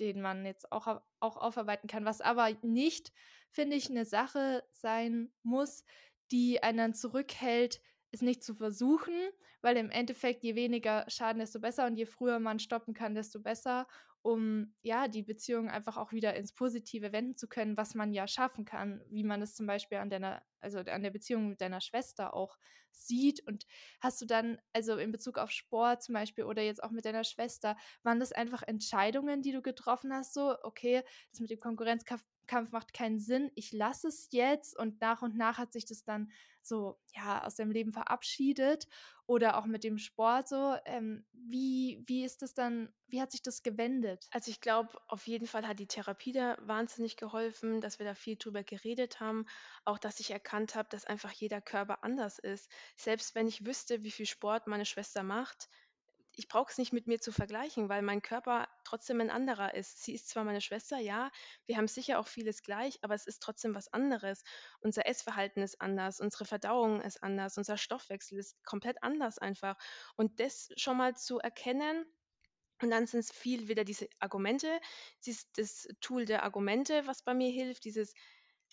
den man jetzt auch, auch aufarbeiten kann. Was aber nicht, finde ich, eine Sache sein muss, die einen dann zurückhält, es nicht zu versuchen, weil im Endeffekt je weniger Schaden, desto besser und je früher man stoppen kann, desto besser um ja die Beziehung einfach auch wieder ins Positive wenden zu können, was man ja schaffen kann, wie man es zum Beispiel an deiner, also an der Beziehung mit deiner Schwester auch sieht. Und hast du dann, also in Bezug auf Sport zum Beispiel oder jetzt auch mit deiner Schwester, waren das einfach Entscheidungen, die du getroffen hast, so, okay, das mit dem Konkurrenzkampf macht keinen Sinn, ich lasse es jetzt und nach und nach hat sich das dann so, ja, aus deinem Leben verabschiedet? oder auch mit dem Sport so. Ähm, wie, wie ist das dann, wie hat sich das gewendet? Also ich glaube, auf jeden Fall hat die Therapie da wahnsinnig geholfen, dass wir da viel drüber geredet haben. Auch, dass ich erkannt habe, dass einfach jeder Körper anders ist. Selbst wenn ich wüsste, wie viel Sport meine Schwester macht, ich brauche es nicht mit mir zu vergleichen, weil mein Körper trotzdem ein anderer ist. Sie ist zwar meine Schwester, ja, wir haben sicher auch vieles gleich, aber es ist trotzdem was anderes. Unser Essverhalten ist anders, unsere Verdauung ist anders, unser Stoffwechsel ist komplett anders einfach. Und das schon mal zu erkennen, und dann sind es viel wieder diese Argumente, das Tool der Argumente, was bei mir hilft, dieses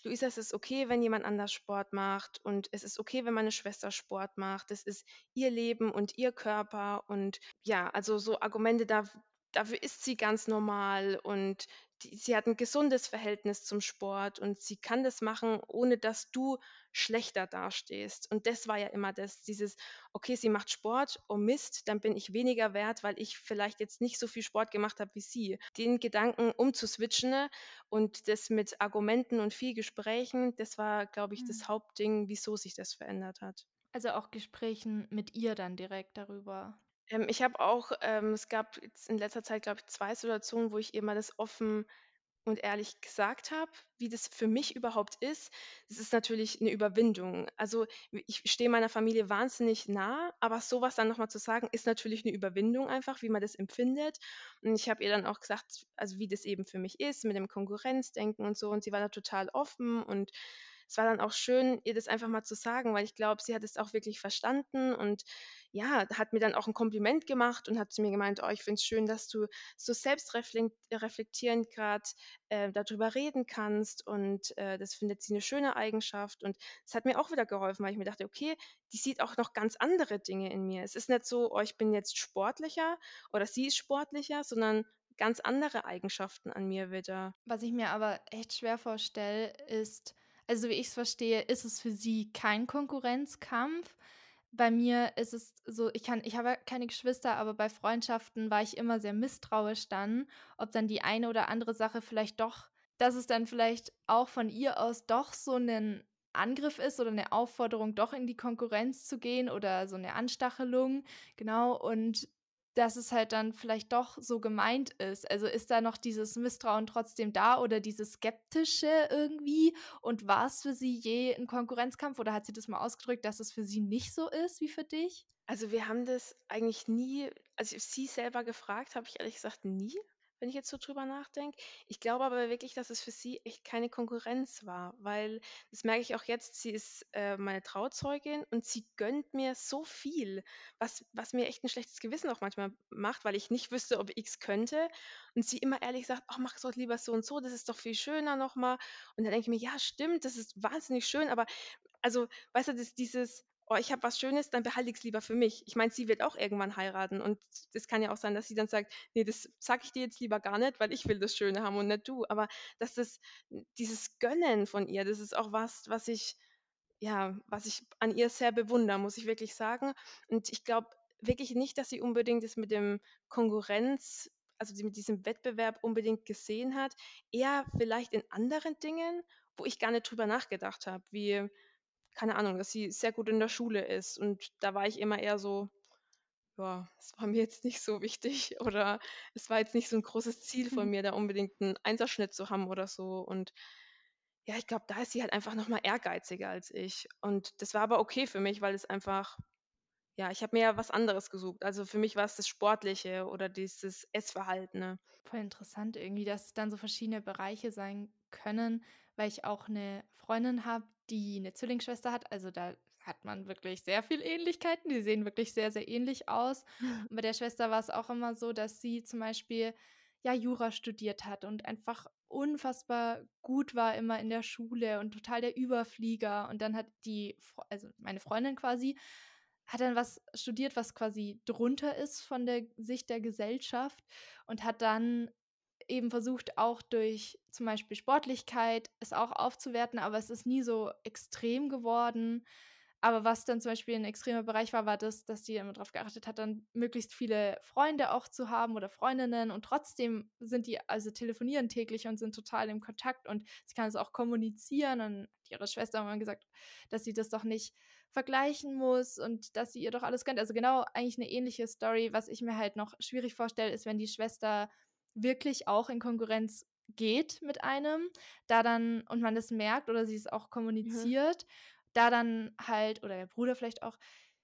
Luisa, es ist okay, wenn jemand anders Sport macht und es ist okay, wenn meine Schwester Sport macht. Das ist ihr Leben und ihr Körper und ja, also so Argumente, da, dafür ist sie ganz normal und die, sie hat ein gesundes Verhältnis zum Sport und sie kann das machen, ohne dass du schlechter dastehst. Und das war ja immer das, dieses, okay, sie macht Sport, oh Mist, dann bin ich weniger wert, weil ich vielleicht jetzt nicht so viel Sport gemacht habe wie sie. Den Gedanken umzuswitchen und das mit Argumenten und viel Gesprächen, das war, glaube ich, das mhm. Hauptding, wieso sich das verändert hat. Also auch Gesprächen mit ihr dann direkt darüber. Ähm, ich habe auch, ähm, es gab jetzt in letzter Zeit, glaube ich, zwei Situationen, wo ich ihr mal das offen und ehrlich gesagt habe, wie das für mich überhaupt ist. Das ist natürlich eine Überwindung. Also ich stehe meiner Familie wahnsinnig nah, aber sowas dann nochmal zu sagen, ist natürlich eine Überwindung einfach, wie man das empfindet. Und ich habe ihr dann auch gesagt, also wie das eben für mich ist, mit dem Konkurrenzdenken und so. Und sie war da total offen und es war dann auch schön, ihr das einfach mal zu sagen, weil ich glaube, sie hat es auch wirklich verstanden und ja, hat mir dann auch ein Kompliment gemacht und hat zu mir gemeint, oh, ich finde es schön, dass du so selbstreflektierend gerade äh, darüber reden kannst und äh, das findet sie eine schöne Eigenschaft und es hat mir auch wieder geholfen, weil ich mir dachte, okay, die sieht auch noch ganz andere Dinge in mir. Es ist nicht so, oh, ich bin jetzt sportlicher oder sie ist sportlicher, sondern ganz andere Eigenschaften an mir wieder. Was ich mir aber echt schwer vorstelle, ist, also wie ich es verstehe, ist es für sie kein Konkurrenzkampf. Bei mir ist es so, ich kann, ich habe keine Geschwister, aber bei Freundschaften war ich immer sehr misstrauisch dann, ob dann die eine oder andere Sache vielleicht doch, dass es dann vielleicht auch von ihr aus doch so ein Angriff ist oder eine Aufforderung, doch in die Konkurrenz zu gehen oder so eine Anstachelung. Genau. Und dass es halt dann vielleicht doch so gemeint ist. Also ist da noch dieses Misstrauen trotzdem da oder dieses Skeptische irgendwie? Und war es für sie je ein Konkurrenzkampf oder hat sie das mal ausgedrückt, dass es für sie nicht so ist wie für dich? Also wir haben das eigentlich nie, also sie selber gefragt, habe ich ehrlich gesagt nie wenn ich jetzt so drüber nachdenke. Ich glaube aber wirklich, dass es für sie echt keine Konkurrenz war, weil das merke ich auch jetzt, sie ist äh, meine Trauzeugin und sie gönnt mir so viel, was, was mir echt ein schlechtes Gewissen auch manchmal macht, weil ich nicht wüsste, ob es könnte. Und sie immer ehrlich sagt, ach, mach es doch lieber so und so, das ist doch viel schöner nochmal. Und dann denke ich mir, ja, stimmt, das ist wahnsinnig schön, aber also, weißt du, das, dieses, oh, ich habe was Schönes, dann behalte ich es lieber für mich. Ich meine, sie wird auch irgendwann heiraten und es kann ja auch sein, dass sie dann sagt, nee, das sage ich dir jetzt lieber gar nicht, weil ich will das Schöne haben und nicht du. Aber dass das, dieses Gönnen von ihr, das ist auch was, was ich, ja, was ich an ihr sehr bewundere, muss ich wirklich sagen. Und ich glaube wirklich nicht, dass sie unbedingt das mit dem Konkurrenz, also mit diesem Wettbewerb unbedingt gesehen hat. Eher vielleicht in anderen Dingen, wo ich gar nicht drüber nachgedacht habe, wie keine Ahnung, dass sie sehr gut in der Schule ist. Und da war ich immer eher so, ja, es war mir jetzt nicht so wichtig oder es war jetzt nicht so ein großes Ziel von mir, da unbedingt einen Einserschnitt zu haben oder so. Und ja, ich glaube, da ist sie halt einfach nochmal ehrgeiziger als ich. Und das war aber okay für mich, weil es einfach, ja, ich habe mir ja was anderes gesucht. Also für mich war es das Sportliche oder dieses Essverhalten. Voll interessant irgendwie, dass es dann so verschiedene Bereiche sein können, weil ich auch eine Freundin habe, die eine Zwillingsschwester hat. Also da hat man wirklich sehr viel Ähnlichkeiten. Die sehen wirklich sehr, sehr ähnlich aus. Und bei der Schwester war es auch immer so, dass sie zum Beispiel ja Jura studiert hat und einfach unfassbar gut war immer in der Schule und total der Überflieger. Und dann hat die, also meine Freundin quasi, hat dann was studiert, was quasi drunter ist von der Sicht der Gesellschaft und hat dann eben versucht, auch durch zum Beispiel Sportlichkeit es auch aufzuwerten, aber es ist nie so extrem geworden. Aber was dann zum Beispiel ein extremer Bereich war, war das, dass sie immer darauf geachtet hat, dann möglichst viele Freunde auch zu haben oder Freundinnen und trotzdem sind die, also telefonieren täglich und sind total im Kontakt und sie kann es auch kommunizieren und ihre Schwester hat immer gesagt, dass sie das doch nicht vergleichen muss und dass sie ihr doch alles gönnt. Also genau eigentlich eine ähnliche Story. Was ich mir halt noch schwierig vorstelle, ist, wenn die Schwester wirklich auch in Konkurrenz geht mit einem, da dann, und man das merkt oder sie es auch Mhm. kommuniziert, da dann halt, oder der Bruder vielleicht auch,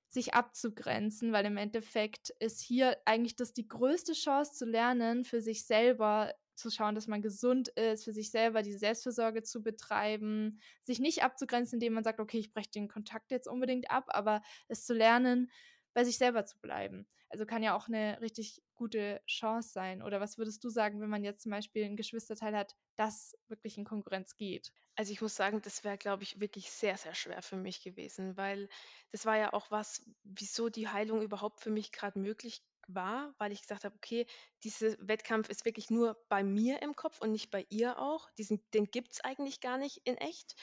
sich abzugrenzen, weil im Endeffekt ist hier eigentlich das die größte Chance zu lernen, für sich selber zu schauen, dass man gesund ist, für sich selber diese Selbstfürsorge zu betreiben, sich nicht abzugrenzen, indem man sagt, okay, ich breche den Kontakt jetzt unbedingt ab, aber es zu lernen, bei sich selber zu bleiben. Also kann ja auch eine richtig gute Chance sein. Oder was würdest du sagen, wenn man jetzt zum Beispiel ein Geschwisterteil hat, das wirklich in Konkurrenz geht? Also ich muss sagen, das wäre, glaube ich, wirklich sehr, sehr schwer für mich gewesen, weil das war ja auch was, wieso die Heilung überhaupt für mich gerade möglich war, weil ich gesagt habe, okay, dieser Wettkampf ist wirklich nur bei mir im Kopf und nicht bei ihr auch. Diesen, den gibt es eigentlich gar nicht in echt.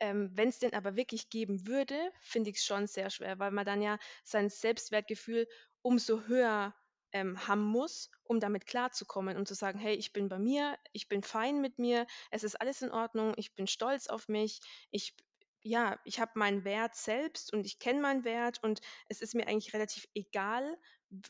Ähm, Wenn es den aber wirklich geben würde, finde ich es schon sehr schwer, weil man dann ja sein Selbstwertgefühl umso höher ähm, haben muss, um damit klarzukommen, um zu sagen, hey, ich bin bei mir, ich bin fein mit mir, es ist alles in Ordnung, ich bin stolz auf mich, ich ja, ich habe meinen Wert selbst und ich kenne meinen Wert und es ist mir eigentlich relativ egal,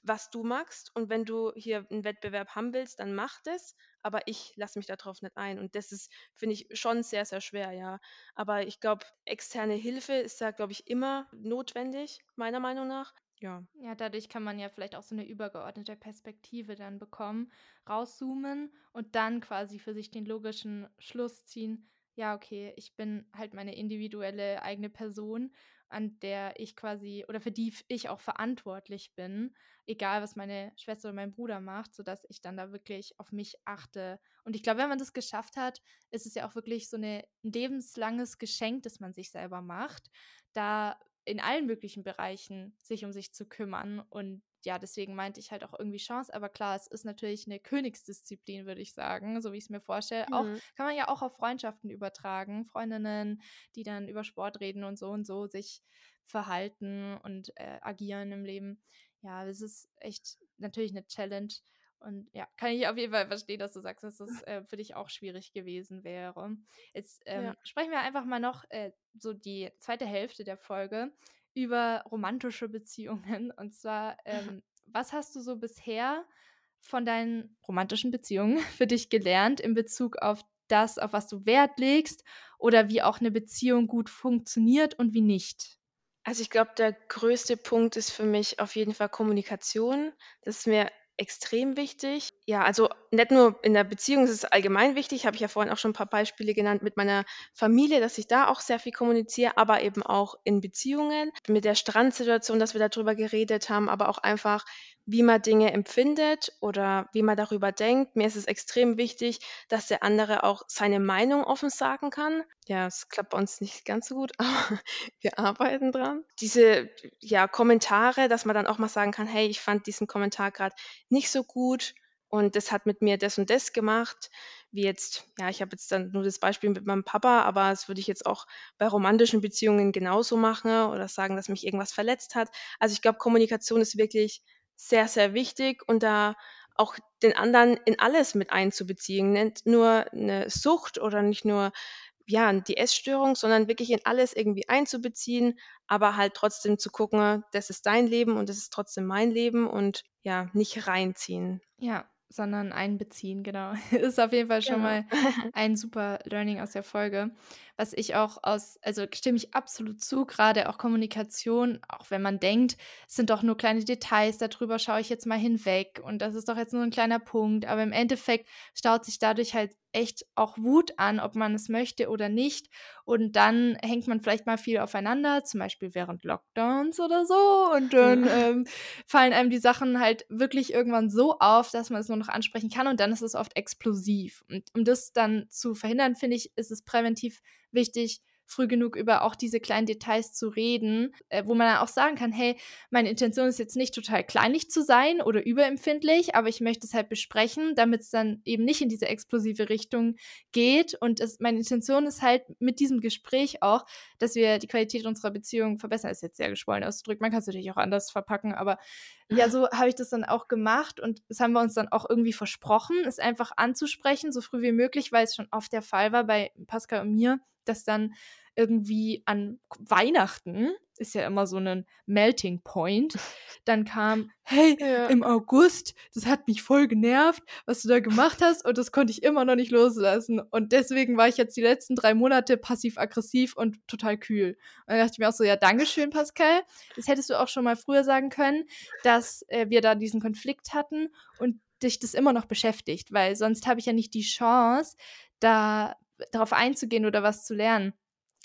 was du magst. Und wenn du hier einen Wettbewerb haben willst, dann mach das, aber ich lasse mich darauf nicht ein. Und das ist, finde ich, schon sehr, sehr schwer, ja. Aber ich glaube, externe Hilfe ist da, glaube ich, immer notwendig, meiner Meinung nach. Ja. Ja, dadurch kann man ja vielleicht auch so eine übergeordnete Perspektive dann bekommen, rauszoomen und dann quasi für sich den logischen Schluss ziehen, ja, okay, ich bin halt meine individuelle eigene Person, an der ich quasi oder für die ich auch verantwortlich bin, egal was meine Schwester oder mein Bruder macht, sodass ich dann da wirklich auf mich achte. Und ich glaube, wenn man das geschafft hat, ist es ja auch wirklich so eine, ein lebenslanges Geschenk, das man sich selber macht, da in allen möglichen Bereichen sich um sich zu kümmern. Und ja, deswegen meinte ich halt auch irgendwie Chance. Aber klar, es ist natürlich eine Königsdisziplin, würde ich sagen, so wie ich es mir vorstelle. Auch Mhm. kann man ja auch auf Freundschaften übertragen. Freundinnen, die dann über Sport reden und so und so sich verhalten und äh, agieren im Leben. Ja, das ist echt natürlich eine Challenge. Und ja, kann ich auf jeden Fall verstehen, dass du sagst, dass das äh, für dich auch schwierig gewesen wäre. Jetzt ähm, Ja. sprechen wir einfach mal noch äh, so die zweite Hälfte der Folge über romantische Beziehungen. Und zwar, ähm, was hast du so bisher von deinen romantischen Beziehungen für dich gelernt in Bezug auf das, auf was du Wert legst oder wie auch eine Beziehung gut funktioniert und wie nicht? Also ich glaube, der größte Punkt ist für mich auf jeden Fall Kommunikation. Das ist mir extrem wichtig. Ja, also nicht nur in der Beziehung, es ist allgemein wichtig, habe ich ja vorhin auch schon ein paar Beispiele genannt mit meiner Familie, dass ich da auch sehr viel kommuniziere, aber eben auch in Beziehungen. Mit der Strandsituation, dass wir darüber geredet haben, aber auch einfach, wie man Dinge empfindet oder wie man darüber denkt. Mir ist es extrem wichtig, dass der andere auch seine Meinung offen sagen kann. Ja, es klappt bei uns nicht ganz so gut, aber wir arbeiten dran. Diese ja, Kommentare, dass man dann auch mal sagen kann, hey, ich fand diesen Kommentar gerade nicht so gut und das hat mit mir das und das gemacht. Wie jetzt, ja, ich habe jetzt dann nur das Beispiel mit meinem Papa, aber das würde ich jetzt auch bei romantischen Beziehungen genauso machen oder sagen, dass mich irgendwas verletzt hat. Also ich glaube, Kommunikation ist wirklich sehr, sehr wichtig und da auch den anderen in alles mit einzubeziehen. Nicht nur eine Sucht oder nicht nur ja, die Essstörung, sondern wirklich in alles irgendwie einzubeziehen, aber halt trotzdem zu gucken, das ist dein Leben und das ist trotzdem mein Leben und ja, nicht reinziehen. Ja, sondern einbeziehen, genau. Ist auf jeden Fall schon Genau. mal ein super Learning aus der Folge. Was ich auch aus, also stimme ich absolut zu, gerade auch Kommunikation, auch wenn man denkt, es sind doch nur kleine Details, darüber schaue ich jetzt mal hinweg und das ist doch jetzt nur ein kleiner Punkt, aber im Endeffekt staut sich dadurch halt echt auch Wut an, ob man es möchte oder nicht. Und dann hängt man vielleicht mal viel aufeinander, zum Beispiel während Lockdowns oder so. Und dann ähm, fallen einem die Sachen halt wirklich irgendwann so auf, dass man es nur noch ansprechen kann. Und dann ist es oft explosiv. Und um das dann zu verhindern, finde ich, ist es präventiv wichtig, früh genug über auch diese kleinen Details zu reden, äh, wo man dann auch sagen kann, hey, meine Intention ist jetzt nicht total kleinlich zu sein oder überempfindlich, aber ich möchte es halt besprechen, damit es dann eben nicht in diese explosive Richtung geht. Und es, meine Intention ist halt mit diesem Gespräch auch, dass wir die Qualität unserer Beziehung verbessern. Das ist jetzt sehr geschwollen ausgedrückt, man kann es natürlich auch anders verpacken, aber ja, so habe ich das dann auch gemacht und das haben wir uns dann auch irgendwie versprochen, es einfach anzusprechen, so früh wie möglich, weil es schon oft der Fall war bei Pascal und mir, dass dann irgendwie an Weihnachten, ist ja immer so ein Melting Point, dann kam, hey, ja. im August, das hat mich voll genervt, was du da gemacht hast und das konnte ich immer noch nicht loslassen und deswegen war ich jetzt die letzten drei Monate passiv-aggressiv und total kühl. Und dann dachte ich mir auch so, ja, Dankeschön, Pascal, das hättest du auch schon mal früher sagen können, dass äh, wir da diesen Konflikt hatten und dich das immer noch beschäftigt, weil sonst habe ich ja nicht die Chance, da darauf einzugehen oder was zu lernen.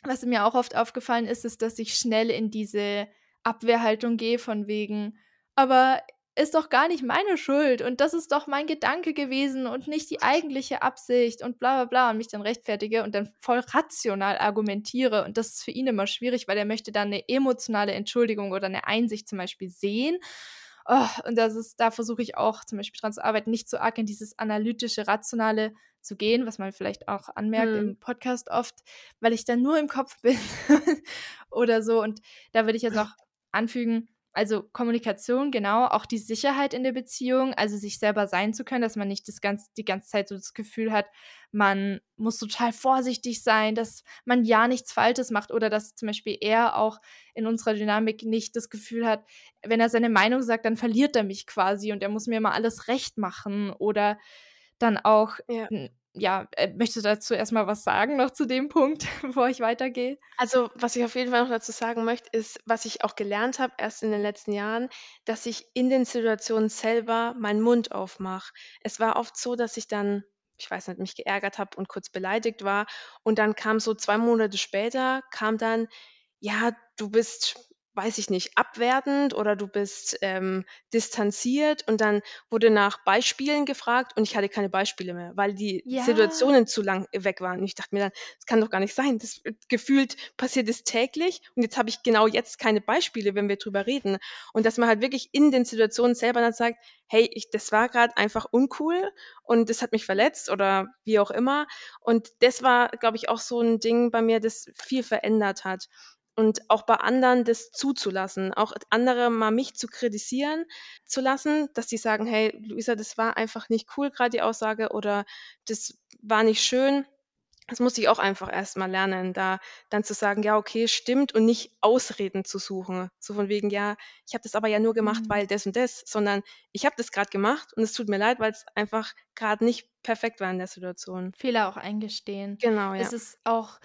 Was mir auch oft aufgefallen ist, ist, dass ich schnell in diese Abwehrhaltung gehe von wegen, aber ist doch gar nicht meine Schuld und das ist doch mein Gedanke gewesen und nicht die eigentliche Absicht und bla bla bla und mich dann rechtfertige und dann voll rational argumentiere und das ist für ihn immer schwierig, weil er möchte dann eine emotionale Entschuldigung oder eine Einsicht zum Beispiel sehen Oh, und das ist, da versuche ich auch zum Beispiel dran zu arbeiten, nicht zu arg in dieses analytische, rationale zu gehen, was man vielleicht auch anmerkt hm. im Podcast oft, weil ich dann nur im Kopf bin oder so. Und da würde ich jetzt noch anfügen, also Kommunikation, genau, auch die Sicherheit in der Beziehung, also sich selber sein zu können, dass man nicht das ganz, die ganze Zeit so das Gefühl hat, man muss total vorsichtig sein, dass man ja nichts Falsches macht oder dass zum Beispiel er auch in unserer Dynamik nicht das Gefühl hat, wenn er seine Meinung sagt, dann verliert er mich quasi und er muss mir mal alles recht machen oder dann auch ja ja, äh, möchtest du dazu erstmal was sagen, noch zu dem Punkt, bevor ich weitergehe? Also, was ich auf jeden Fall noch dazu sagen möchte, ist, was ich auch gelernt habe, erst in den letzten Jahren, dass ich in den Situationen selber meinen Mund aufmache. Es war oft so, dass ich dann, ich weiß nicht, mich geärgert habe und kurz beleidigt war. Und dann kam so zwei Monate später, kam dann, ja, du bist weiß ich nicht, abwertend oder du bist ähm, distanziert und dann wurde nach Beispielen gefragt und ich hatte keine Beispiele mehr, weil die ja. Situationen zu lang weg waren. Und ich dachte mir dann, das kann doch gar nicht sein. Das gefühlt passiert es täglich und jetzt habe ich genau jetzt keine Beispiele, wenn wir drüber reden. Und dass man halt wirklich in den Situationen selber dann sagt, hey, ich, das war gerade einfach uncool und das hat mich verletzt oder wie auch immer. Und das war, glaube ich, auch so ein Ding bei mir, das viel verändert hat und auch bei anderen das zuzulassen, auch andere mal mich zu kritisieren zu lassen, dass die sagen, hey, Luisa, das war einfach nicht cool gerade die Aussage oder das war nicht schön. Das muss ich auch einfach erstmal lernen, da dann zu sagen, ja, okay, stimmt und nicht Ausreden zu suchen. So von wegen, ja, ich habe das aber ja nur gemacht, mhm. weil das und das, sondern ich habe das gerade gemacht und es tut mir leid, weil es einfach gerade nicht perfekt war in der Situation. Fehler auch eingestehen. Genau, ja. Es ist auch,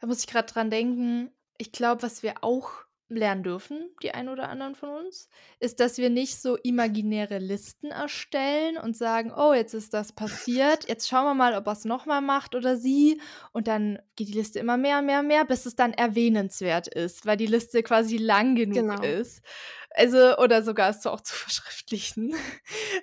da muss ich gerade dran denken, ich glaube, was wir auch lernen dürfen, die ein oder anderen von uns, ist, dass wir nicht so imaginäre Listen erstellen und sagen, oh, jetzt ist das passiert, jetzt schauen wir mal, ob er es nochmal macht oder sie. Und dann geht die Liste immer mehr, mehr, mehr, bis es dann erwähnenswert ist, weil die Liste quasi lang genug genau. ist. Also, oder sogar es so auch zu verschriftlichen.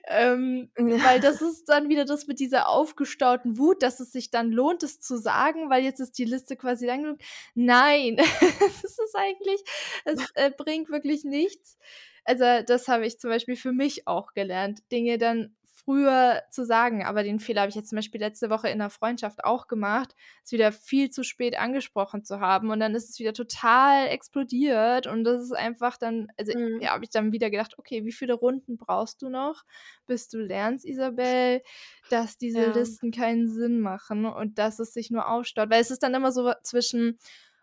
ähm, ja. Weil das ist dann wieder das mit dieser aufgestauten Wut, dass es sich dann lohnt, es zu sagen, weil jetzt ist die Liste quasi lang genug. Nein, das ist eigentlich, es äh, bringt wirklich nichts. Also, das habe ich zum Beispiel für mich auch gelernt, Dinge dann früher zu sagen. Aber den Fehler habe ich jetzt zum Beispiel letzte Woche in der Freundschaft auch gemacht, es wieder viel zu spät angesprochen zu haben. Und dann ist es wieder total explodiert. Und das ist einfach dann, also mhm. ja, habe ich dann wieder gedacht, okay, wie viele Runden brauchst du noch, bis du lernst, Isabel, dass diese ja. Listen keinen Sinn machen und dass es sich nur aufstaut. Weil es ist dann immer so zwischen,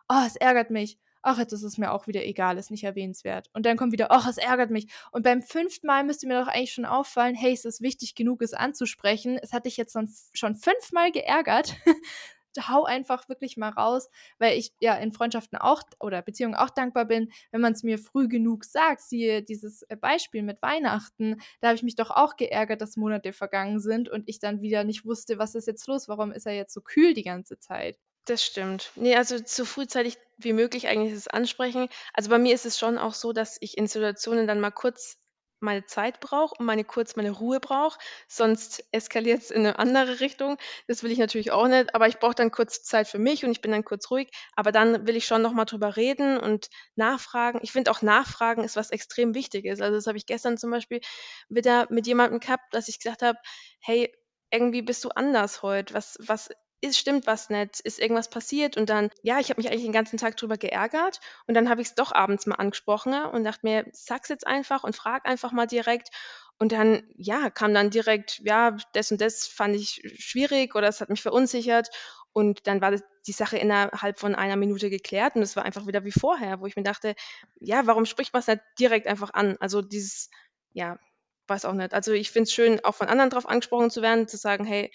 oh, es ärgert mich ach, jetzt ist es mir auch wieder egal, ist nicht erwähnenswert. Und dann kommt wieder, ach, es ärgert mich. Und beim fünften Mal müsste mir doch eigentlich schon auffallen, hey, es ist wichtig genug, es anzusprechen. Es hat dich jetzt schon fünfmal geärgert. Hau einfach wirklich mal raus, weil ich ja in Freundschaften auch oder Beziehungen auch dankbar bin, wenn man es mir früh genug sagt. Siehe dieses äh, Beispiel mit Weihnachten, da habe ich mich doch auch geärgert, dass Monate vergangen sind und ich dann wieder nicht wusste, was ist jetzt los, warum ist er jetzt so kühl die ganze Zeit. Das stimmt. Ne, also so frühzeitig wie möglich eigentlich das ansprechen. Also bei mir ist es schon auch so, dass ich in Situationen dann mal kurz meine Zeit brauche und meine kurz meine Ruhe brauche, sonst eskaliert es in eine andere Richtung. Das will ich natürlich auch nicht, aber ich brauche dann kurz Zeit für mich und ich bin dann kurz ruhig, aber dann will ich schon noch mal drüber reden und nachfragen. Ich finde auch Nachfragen ist was extrem Wichtiges. Also, das habe ich gestern zum Beispiel wieder mit jemandem gehabt, dass ich gesagt habe: „Hey, irgendwie bist du anders heute. Was was ist, stimmt was nicht, ist irgendwas passiert und dann, ja, ich habe mich eigentlich den ganzen Tag drüber geärgert und dann habe ich es doch abends mal angesprochen und dachte mir, sag's jetzt einfach und frag einfach mal direkt und dann, ja, kam dann direkt, ja, das und das fand ich schwierig oder es hat mich verunsichert Und dann war die Sache innerhalb von einer Minute geklärt und es war einfach wieder wie vorher, wo ich mir dachte, ja, warum spricht man es nicht direkt einfach an? Also dieses, ja, weiß auch nicht. Also ich finde es schön, auch von anderen darauf angesprochen zu werden, zu sagen, hey,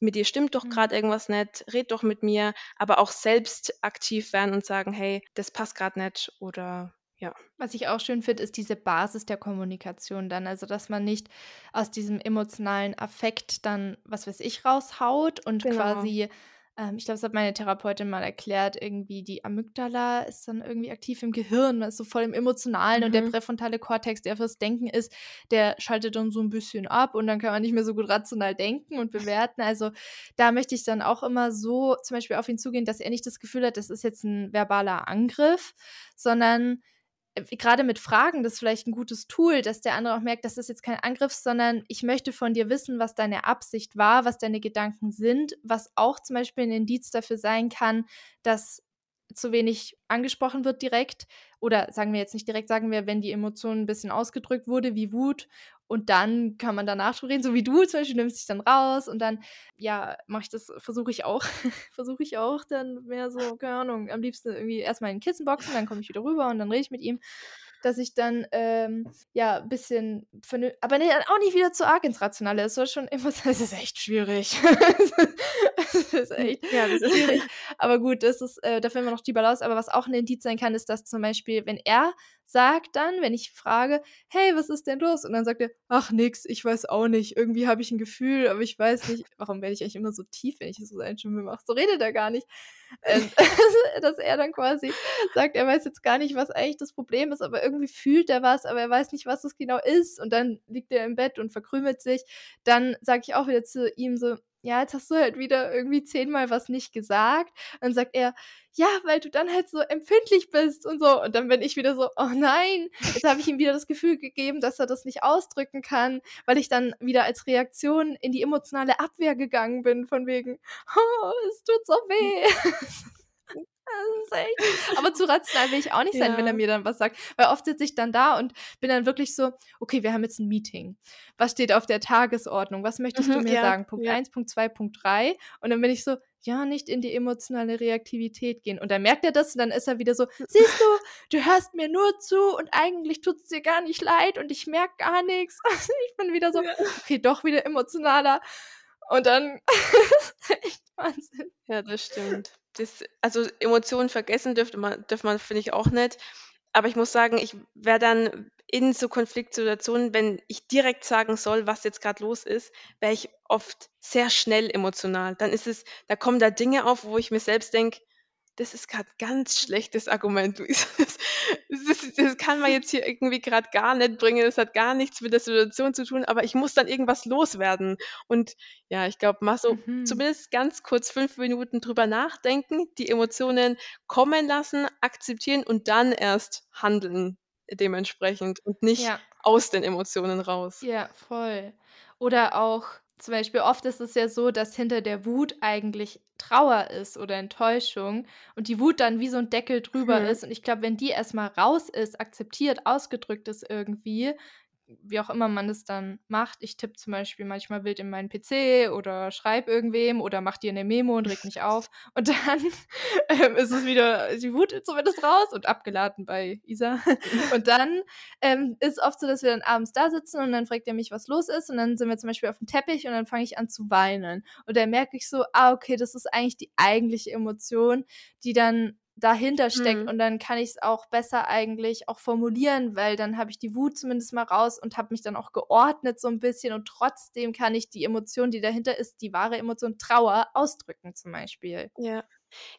mit dir stimmt doch gerade mhm. irgendwas nicht, red doch mit mir, aber auch selbst aktiv werden und sagen, hey, das passt gerade nicht oder ja. Was ich auch schön finde, ist diese Basis der Kommunikation dann. Also, dass man nicht aus diesem emotionalen Affekt dann, was weiß ich, raushaut und genau. quasi ähm, ich glaube, das hat meine Therapeutin mal erklärt, irgendwie die Amygdala ist dann irgendwie aktiv im Gehirn, man ist so voll im Emotionalen mhm. und der mhm. präfrontale Kortex, der fürs Denken ist, der schaltet dann so ein bisschen ab und dann kann man nicht mehr so gut rational denken und bewerten. Also da möchte ich dann auch immer so zum Beispiel auf ihn zugehen, dass er nicht das Gefühl hat, das ist jetzt ein verbaler Angriff, sondern gerade mit Fragen, das ist vielleicht ein gutes Tool, dass der andere auch merkt, das ist jetzt kein Angriff, sondern ich möchte von dir wissen, was deine Absicht war, was deine Gedanken sind, was auch zum Beispiel ein Indiz dafür sein kann, dass zu wenig angesprochen wird direkt. Oder sagen wir jetzt nicht direkt, sagen wir, wenn die Emotion ein bisschen ausgedrückt wurde, wie Wut. Und dann kann man danach drüber reden, so wie du zum Beispiel, nimmst dich dann raus und dann, ja, mache ich das, versuche ich auch, versuche ich auch dann mehr so, keine Ahnung, am liebsten irgendwie erstmal in den Kissen boxen, dann komme ich wieder rüber und dann rede ich mit ihm dass ich dann ähm, ja ein bisschen aber nee, auch nicht wieder zu arg ins Rationale. Es soll schon immer es ist echt schwierig. es ist echt ja, das ist schwierig. Aber gut, das ist, äh, da finden wir noch die Balance. Aber was auch ein Indiz sein kann, ist, dass zum Beispiel, wenn er sagt dann, wenn ich frage, hey, was ist denn los? Und dann sagt er, ach nix, ich weiß auch nicht. Irgendwie habe ich ein Gefühl, aber ich weiß nicht, warum werde ich eigentlich immer so tief, wenn ich so seine Stimme mache? So redet er gar nicht. Ähm, dass er dann quasi sagt, er weiß jetzt gar nicht, was eigentlich das Problem ist, aber irgendwie fühlt er was, aber er weiß nicht, was das genau ist. Und dann liegt er im Bett und verkrümelt sich. Dann sage ich auch wieder zu ihm so, ja, jetzt hast du halt wieder irgendwie zehnmal was nicht gesagt. Und dann sagt er, ja, weil du dann halt so empfindlich bist und so. Und dann bin ich wieder so, oh nein, jetzt habe ich ihm wieder das Gefühl gegeben, dass er das nicht ausdrücken kann, weil ich dann wieder als Reaktion in die emotionale Abwehr gegangen bin, von wegen, oh, es tut so weh. Aber zu rational will ich auch nicht sein, ja. wenn er mir dann was sagt. Weil oft sitze ich dann da und bin dann wirklich so, okay, wir haben jetzt ein Meeting. Was steht auf der Tagesordnung? Was möchtest mhm, du mir ja, sagen? Punkt ja. 1, Punkt 2, Punkt 3. Und dann bin ich so, ja, nicht in die emotionale Reaktivität gehen. Und dann merkt er das und dann ist er wieder so, siehst du, du hörst mir nur zu und eigentlich tut es dir gar nicht leid und ich merke gar nichts. ich bin wieder so, okay, doch wieder emotionaler. Und dann echt Wahnsinn. Ja, das stimmt das, also Emotionen vergessen dürfte man, dürfte man, finde ich, auch nicht. Aber ich muss sagen, ich wäre dann in so Konfliktsituationen, wenn ich direkt sagen soll, was jetzt gerade los ist, wäre ich oft sehr schnell emotional. Dann ist es, da kommen da Dinge auf, wo ich mir selbst denke, das ist gerade ganz schlechtes Argument, Luis. Das, das, das, kann man jetzt hier irgendwie gerade gar nicht bringen. Das hat gar nichts mit der Situation zu tun, aber ich muss dann irgendwas loswerden. Und ja, ich glaube, mal so mhm. zumindest ganz kurz fünf Minuten drüber nachdenken, die Emotionen kommen lassen, akzeptieren und dann erst handeln dementsprechend und nicht ja. aus den Emotionen raus. Ja, voll. Oder auch zum Beispiel oft ist es ja so, dass hinter der Wut eigentlich Trauer ist oder Enttäuschung und die Wut dann wie so ein Deckel drüber mhm. ist. Und ich glaube, wenn die erstmal raus ist, akzeptiert, ausgedrückt ist irgendwie, wie auch immer man das dann macht. Ich tippe zum Beispiel manchmal wild in meinen PC oder schreibe irgendwem oder mach dir eine Memo und reg mich auf. Und dann ähm, ist es wieder die Wut zumindest raus und abgeladen bei Isa. und dann ähm, ist es oft so, dass wir dann abends da sitzen und dann fragt er mich, was los ist. Und dann sind wir zum Beispiel auf dem Teppich und dann fange ich an zu weinen. Und dann merke ich so, ah, okay, das ist eigentlich die eigentliche Emotion, die dann dahinter steckt. Mhm. Und dann kann ich es auch besser eigentlich auch formulieren, weil dann habe ich die Wut zumindest mal raus und habe mich dann auch geordnet so ein bisschen. Und trotzdem kann ich die Emotion, die dahinter ist, die wahre Emotion Trauer ausdrücken zum Beispiel. Ja.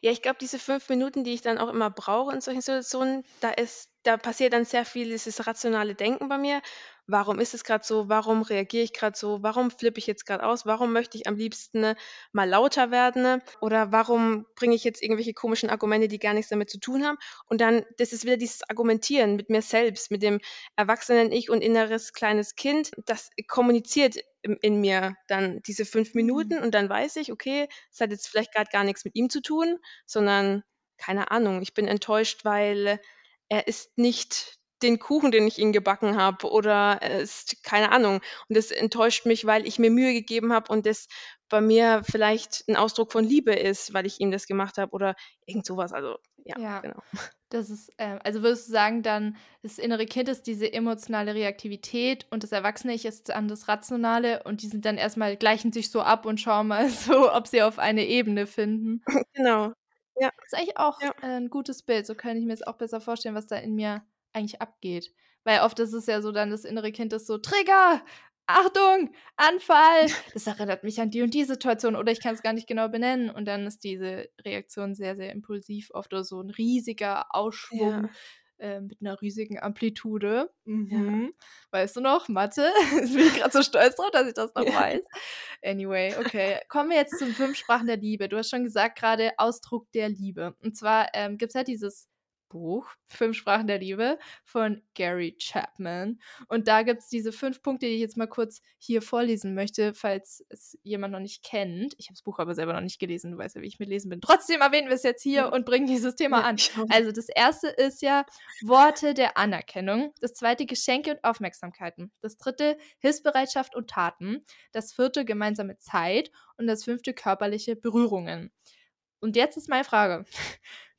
Ja, ich glaube, diese fünf Minuten, die ich dann auch immer brauche in solchen Situationen, da ist, da passiert dann sehr viel dieses rationale Denken bei mir warum ist es gerade so, warum reagiere ich gerade so, warum flippe ich jetzt gerade aus, warum möchte ich am liebsten ne, mal lauter werden? Ne, oder warum bringe ich jetzt irgendwelche komischen Argumente, die gar nichts damit zu tun haben. Und dann, das ist wieder dieses Argumentieren mit mir selbst, mit dem erwachsenen Ich und inneres kleines Kind, das kommuniziert in, in mir dann diese fünf mhm. Minuten und dann weiß ich, okay, es hat jetzt vielleicht gerade gar nichts mit ihm zu tun, sondern keine Ahnung, ich bin enttäuscht, weil er ist nicht den Kuchen, den ich ihnen gebacken habe oder es keine Ahnung. Und das enttäuscht mich, weil ich mir Mühe gegeben habe und das bei mir vielleicht ein Ausdruck von Liebe ist, weil ich ihm das gemacht habe oder irgend sowas. Also ja, Ja. genau. Das ist, ähm, also würdest du sagen, dann das innere Kind ist diese emotionale Reaktivität und das Erwachsene ist dann das Rationale und die sind dann erstmal, gleichen sich so ab und schauen mal so, ob sie auf eine Ebene finden. Genau. Ja, ist eigentlich auch ja. äh, ein gutes Bild. So kann ich mir jetzt auch besser vorstellen, was da in mir eigentlich abgeht. Weil oft ist es ja so dann das innere Kind ist so, Trigger, Achtung, Anfall. Das erinnert mich an die und die Situation oder ich kann es gar nicht genau benennen. Und dann ist diese Reaktion sehr, sehr impulsiv, oft oder so ein riesiger Ausschwung Ja. äh, mit einer riesigen Amplitude. Ja. Mhm. Weißt du noch, Mathe? Jetzt bin ich gerade so stolz drauf, dass ich das noch Ja. weiß. Anyway, okay. Kommen wir jetzt zu den fünf Sprachen der Liebe. Du hast schon gesagt, gerade Ausdruck der Liebe. Und zwar ähm, gibt es halt dieses Buch, Fünf Sprachen der Liebe, von Gary Chapman. Und da gibt es diese fünf Punkte, die ich jetzt mal kurz hier vorlesen möchte, falls es jemand noch nicht kennt. Ich habe das Buch aber selber noch nicht gelesen, du weißt ja, wie ich mit Lesen bin. Trotzdem erwähnen wir es jetzt hier und bringen dieses Thema an. Also das erste ist ja Worte der Anerkennung. Das zweite Geschenke und Aufmerksamkeiten. Das dritte Hilfsbereitschaft und Taten. Das vierte gemeinsame Zeit. Und das fünfte körperliche Berührungen. Und jetzt ist meine Frage.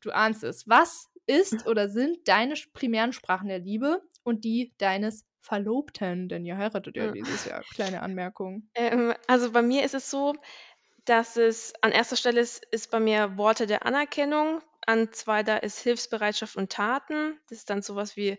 Du ahnst es. Was ist oder sind deine primären Sprachen der Liebe und die deines Verlobten? Denn ihr heiratet ja Ja. dieses Jahr. Kleine Anmerkung. Ähm, also bei mir ist es so, dass es an erster Stelle ist, ist bei mir Worte der Anerkennung, an zweiter ist Hilfsbereitschaft und Taten. Das ist dann sowas wie,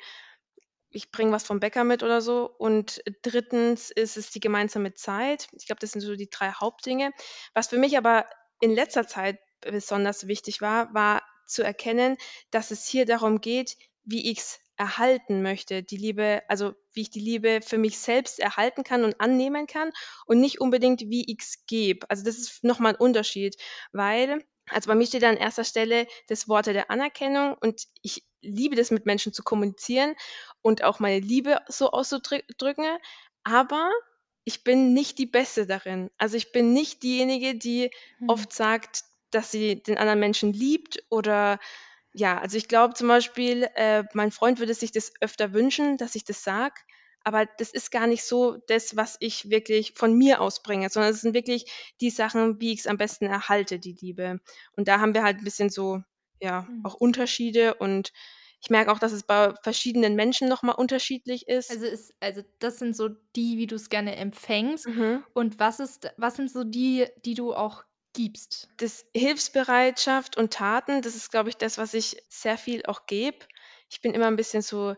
ich bringe was vom Bäcker mit oder so. Und drittens ist es die gemeinsame Zeit. Ich glaube, das sind so die drei Hauptdinge. Was für mich aber in letzter Zeit besonders wichtig war, war zu erkennen, dass es hier darum geht, wie ich es erhalten möchte, die Liebe, also wie ich die Liebe für mich selbst erhalten kann und annehmen kann und nicht unbedingt, wie ich es gebe. Also das ist nochmal ein Unterschied, weil, also bei mir steht an erster Stelle das Worte der Anerkennung und ich liebe das, mit Menschen zu kommunizieren und auch meine Liebe so auszudrücken, aber ich bin nicht die Beste darin. Also ich bin nicht diejenige, die Hm. oft sagt, dass sie den anderen Menschen liebt oder ja, also ich glaube zum Beispiel, äh, mein Freund würde sich das öfter wünschen, dass ich das sage, aber das ist gar nicht so das, was ich wirklich von mir ausbringe, sondern es sind wirklich die Sachen, wie ich es am besten erhalte, die Liebe. Und da haben wir halt ein bisschen so, ja, Hm. auch Unterschiede und ich merke auch, dass es bei verschiedenen Menschen nochmal unterschiedlich ist. Also, ist, also das sind so die, wie du es gerne empfängst. Mhm. Und was ist, was sind so die, die du auch gibst? Das Hilfsbereitschaft und Taten, das ist, glaube ich, das, was ich sehr viel auch gebe. Ich bin immer ein bisschen so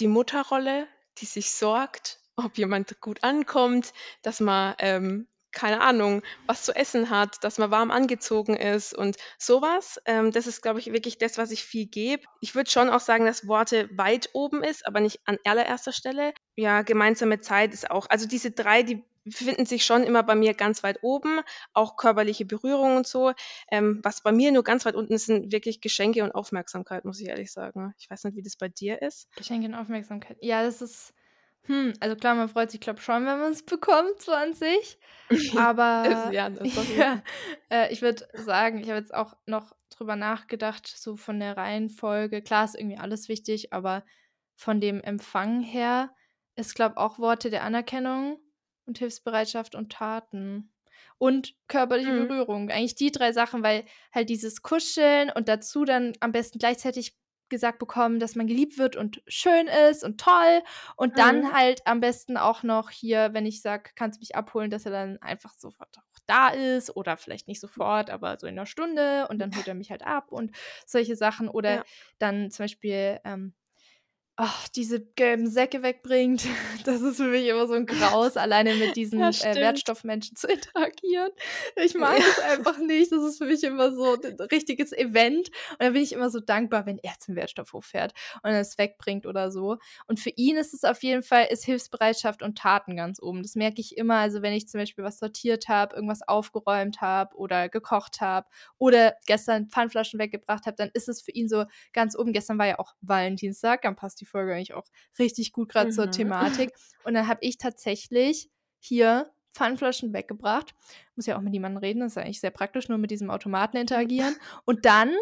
die Mutterrolle, die sich sorgt, ob jemand gut ankommt, dass man, ähm, keine Ahnung, was zu essen hat, dass man warm angezogen ist und sowas. Ähm, das ist, glaube ich, wirklich das, was ich viel gebe. Ich würde schon auch sagen, dass Worte weit oben ist, aber nicht an allererster Stelle. Ja, gemeinsame Zeit ist auch, also diese drei, die befinden sich schon immer bei mir ganz weit oben, auch körperliche Berührung und so. Ähm, was bei mir nur ganz weit unten ist, sind wirklich Geschenke und Aufmerksamkeit, muss ich ehrlich sagen. Ich weiß nicht, wie das bei dir ist. Geschenke und Aufmerksamkeit. Ja, das ist. Hm, also klar, man freut sich, glaube schon, wenn man es bekommt, so an sich. Aber ja, ja, äh, ich würde sagen, ich habe jetzt auch noch drüber nachgedacht, so von der Reihenfolge. Klar ist irgendwie alles wichtig, aber von dem Empfang her ist, glaube auch Worte der Anerkennung und Hilfsbereitschaft und Taten. Und körperliche Mhm. Berührung. Eigentlich die drei Sachen, weil halt dieses Kuscheln und dazu dann am besten gleichzeitig gesagt bekommen, dass man geliebt wird und schön ist und toll. Und dann Mhm. halt am besten auch noch hier, wenn ich sage, kannst du mich abholen, dass er dann einfach sofort auch da ist oder vielleicht nicht sofort, aber so in einer Stunde und dann holt er mich halt ab und solche Sachen. Oder Ja. dann zum Beispiel ähm, ach, diese gelben Säcke wegbringt. Das ist für mich immer so ein Graus, alleine mit diesen Ja, äh. Wertstoffmenschen zu interagieren. Ich mag Ja. es einfach nicht. Das ist für mich immer so ein richtiges Event. Und da bin ich immer so dankbar, wenn er zum Wertstoffhof fährt und es wegbringt oder so. Und für ihn ist es auf jeden Fall, ist Hilfsbereitschaft und Taten ganz oben. Das merke ich immer. Also wenn ich zum Beispiel was sortiert habe, irgendwas aufgeräumt habe oder gekocht habe oder gestern Pfandflaschen weggebracht habe, dann ist es für ihn so ganz oben. Gestern war ja auch Valentinstag, dann passt die Folge eigentlich auch richtig gut gerade zur Mhm. Thematik. Und dann habe ich tatsächlich hier Pfandflaschen weggebracht. Muss ja auch mit niemandem reden, das ist eigentlich sehr praktisch, nur mit diesem Automaten interagieren. Und dann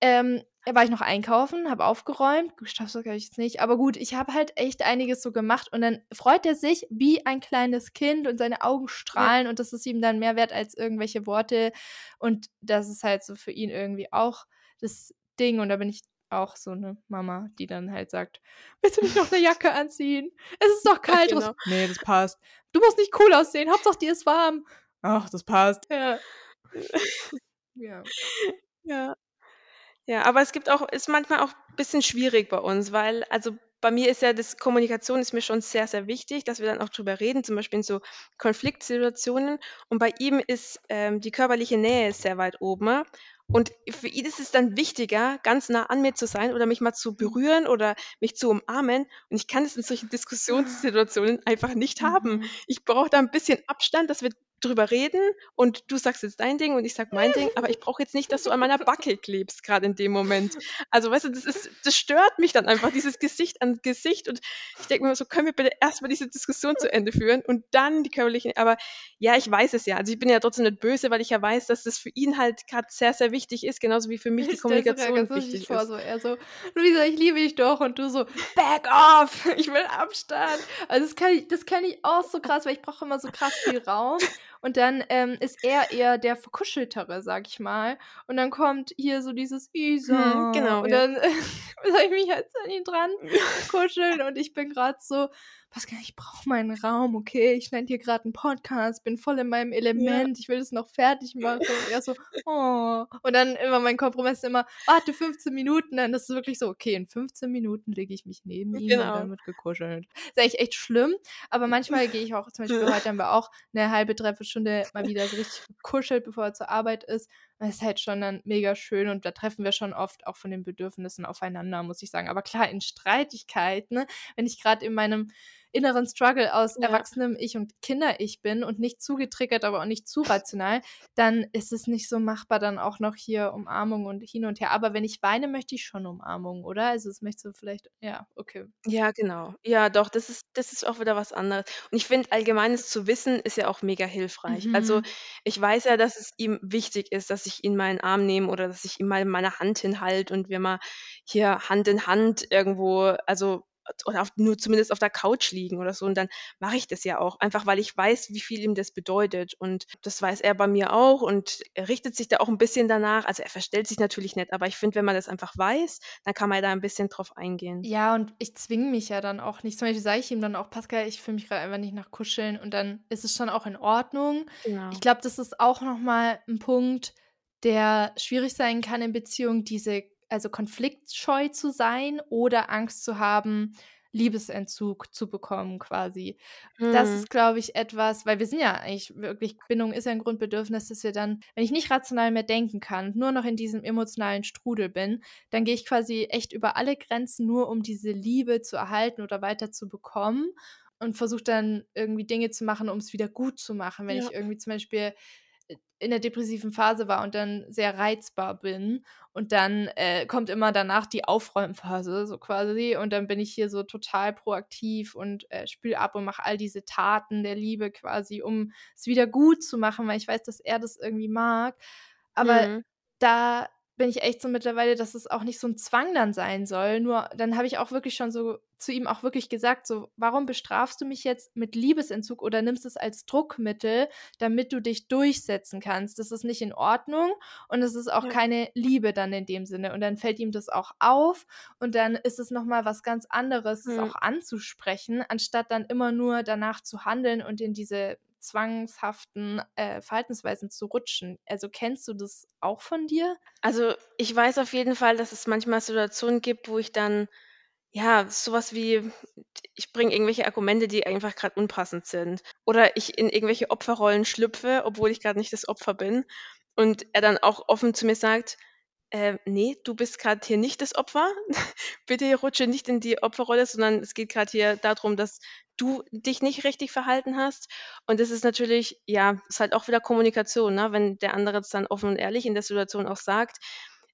ähm, war ich noch einkaufen, habe aufgeräumt, Staubsauger ich jetzt nicht, aber gut, ich habe halt echt einiges so gemacht und dann freut er sich wie ein kleines Kind und seine Augen strahlen ja. und das ist ihm dann mehr wert als irgendwelche Worte und das ist halt so für ihn irgendwie auch das Ding und da bin ich auch so eine Mama, die dann halt sagt, willst du nicht noch eine Jacke anziehen? Es ist doch kalt. genau. Nee, das passt. Du musst nicht cool aussehen. Hauptsache dir ist warm. Ach, das passt. Ja. ja. Ja. Ja, aber es gibt auch, ist manchmal auch ein bisschen schwierig bei uns, weil, also bei mir ist ja das Kommunikation ist mir schon sehr, sehr wichtig, dass wir dann auch drüber reden, zum Beispiel in so Konfliktsituationen. Und bei ihm ist ähm, die körperliche Nähe sehr weit oben. Und für ihn ist es dann wichtiger, ganz nah an mir zu sein oder mich mal zu berühren oder mich zu umarmen. Und ich kann es in solchen Diskussionssituationen einfach nicht haben. Mhm. Ich brauche da ein bisschen Abstand, dass wir drüber reden und du sagst jetzt dein Ding und ich sag mein Ding, aber ich brauche jetzt nicht, dass du an meiner Backe klebst, gerade in dem Moment. Also, weißt du, das ist, das stört mich dann einfach, dieses Gesicht an Gesicht. Und ich denke mir so, können wir bitte erstmal diese Diskussion zu Ende führen und dann die körperlichen. Aber ja, ich weiß es ja. Also ich bin ja trotzdem nicht böse, weil ich ja weiß, dass das für ihn halt gerade sehr, sehr wichtig ist, genauso wie für mich die Kommunikation wichtig vor, ist. So, er so, Luisa, ich liebe dich doch und du so, back off, ich will Abstand. Also das kann ich, das kann ich auch so krass, weil ich brauche immer so krass viel Raum. Und dann ähm, ist er eher der Verkuscheltere, sag ich mal. Und dann kommt hier so dieses Isa. Hm, genau. Und dann äh, soll ich mich halt an ihn dran kuscheln und ich bin gerade so, Pascal, ich brauche meinen Raum, okay? Ich schneide hier gerade einen Podcast, bin voll in meinem Element, ja. ich will das noch fertig machen. Und er so, oh. Und dann immer mein Kompromiss immer, warte 15 Minuten. Dann ist es wirklich so, okay, in 15 Minuten lege ich mich neben ihm genau. und dann wird gekuschelt. Ist eigentlich echt schlimm, aber manchmal gehe ich auch, zum Beispiel heute haben wir auch eine halbe, dreiviertel Stunde mal wieder so richtig gekuschelt, bevor er zur Arbeit ist. Das ist halt schon dann mega schön und da treffen wir schon oft auch von den Bedürfnissen aufeinander, muss ich sagen. Aber klar, in Streitigkeiten, ne, wenn ich gerade in meinem inneren Struggle aus ja. erwachsenem Ich und Kinder-Ich bin und nicht zu getriggert, aber auch nicht zu rational, dann ist es nicht so machbar, dann auch noch hier Umarmung und hin und her. Aber wenn ich weine, möchte ich schon Umarmung, oder? Also es möchte so vielleicht, ja, okay. Ja, genau. Ja, doch, das ist, das ist auch wieder was anderes. Und ich finde, allgemeines zu wissen ist ja auch mega hilfreich. Also, mhm. Also ich weiß ja, dass es ihm wichtig ist, dass ich ihn mal in den Arm nehme oder dass ich ihm mal meine Hand hinhalte und wir mal hier Hand in Hand irgendwo, also oder auf, nur zumindest auf der Couch liegen oder so. Und dann mache ich das ja auch, einfach weil ich weiß, wie viel ihm das bedeutet. Und das weiß er bei mir auch und er richtet sich da auch ein bisschen danach. Also er verstellt sich natürlich nicht, aber ich finde, wenn man das einfach weiß, dann kann man da ein bisschen drauf eingehen. Ja, und ich zwinge mich ja dann auch nicht. Zum Beispiel sage ich ihm dann auch, Pascal, ich fühle mich gerade einfach nicht nach Kuscheln und dann ist es schon auch in Ordnung. Genau. Ich glaube, das ist auch nochmal ein Punkt, der schwierig sein kann in Beziehungen, diese also konfliktscheu zu sein oder Angst zu haben, Liebesentzug zu bekommen quasi. Mhm. Das ist, glaube ich, etwas, weil wir sind ja eigentlich wirklich, Bindung ist ja ein Grundbedürfnis, dass wir dann, wenn ich nicht rational mehr denken kann, nur noch in diesem emotionalen Strudel bin, dann gehe ich quasi echt über alle Grenzen nur, um diese Liebe zu erhalten oder weiter zu bekommen und versuche dann irgendwie Dinge zu machen, um es wieder gut zu machen. Wenn ja. ich irgendwie zum Beispiel in der depressiven Phase war und dann sehr reizbar bin. Und dann äh, kommt immer danach die Aufräumphase, so quasi. Und dann bin ich hier so total proaktiv und äh, spüle ab und mache all diese Taten der Liebe quasi, um es wieder gut zu machen, weil ich weiß, dass er das irgendwie mag. Aber mhm. da bin ich echt so mittlerweile, dass es auch nicht so ein Zwang dann sein soll. Nur dann habe ich auch wirklich schon so zu ihm auch wirklich gesagt, so, warum bestrafst du mich jetzt mit Liebesentzug oder nimmst es als Druckmittel, damit du dich durchsetzen kannst? Das ist nicht in Ordnung und es ist auch ja. keine Liebe dann in dem Sinne. Und dann fällt ihm das auch auf und dann ist es nochmal was ganz anderes, mhm. es auch anzusprechen, anstatt dann immer nur danach zu handeln und in diese zwangshaften äh, Verhaltensweisen zu rutschen. Also kennst du das auch von dir? Also ich weiß auf jeden Fall, dass es manchmal Situationen gibt, wo ich dann ja, sowas wie, ich bringe irgendwelche Argumente, die einfach gerade unpassend sind. Oder ich in irgendwelche Opferrollen schlüpfe, obwohl ich gerade nicht das Opfer bin. Und er dann auch offen zu mir sagt, äh, nee, du bist gerade hier nicht das Opfer. Bitte rutsche nicht in die Opferrolle, sondern es geht gerade hier darum, dass du dich nicht richtig verhalten hast. Und das ist natürlich, ja, ist halt auch wieder Kommunikation, ne? wenn der andere es dann offen und ehrlich in der Situation auch sagt.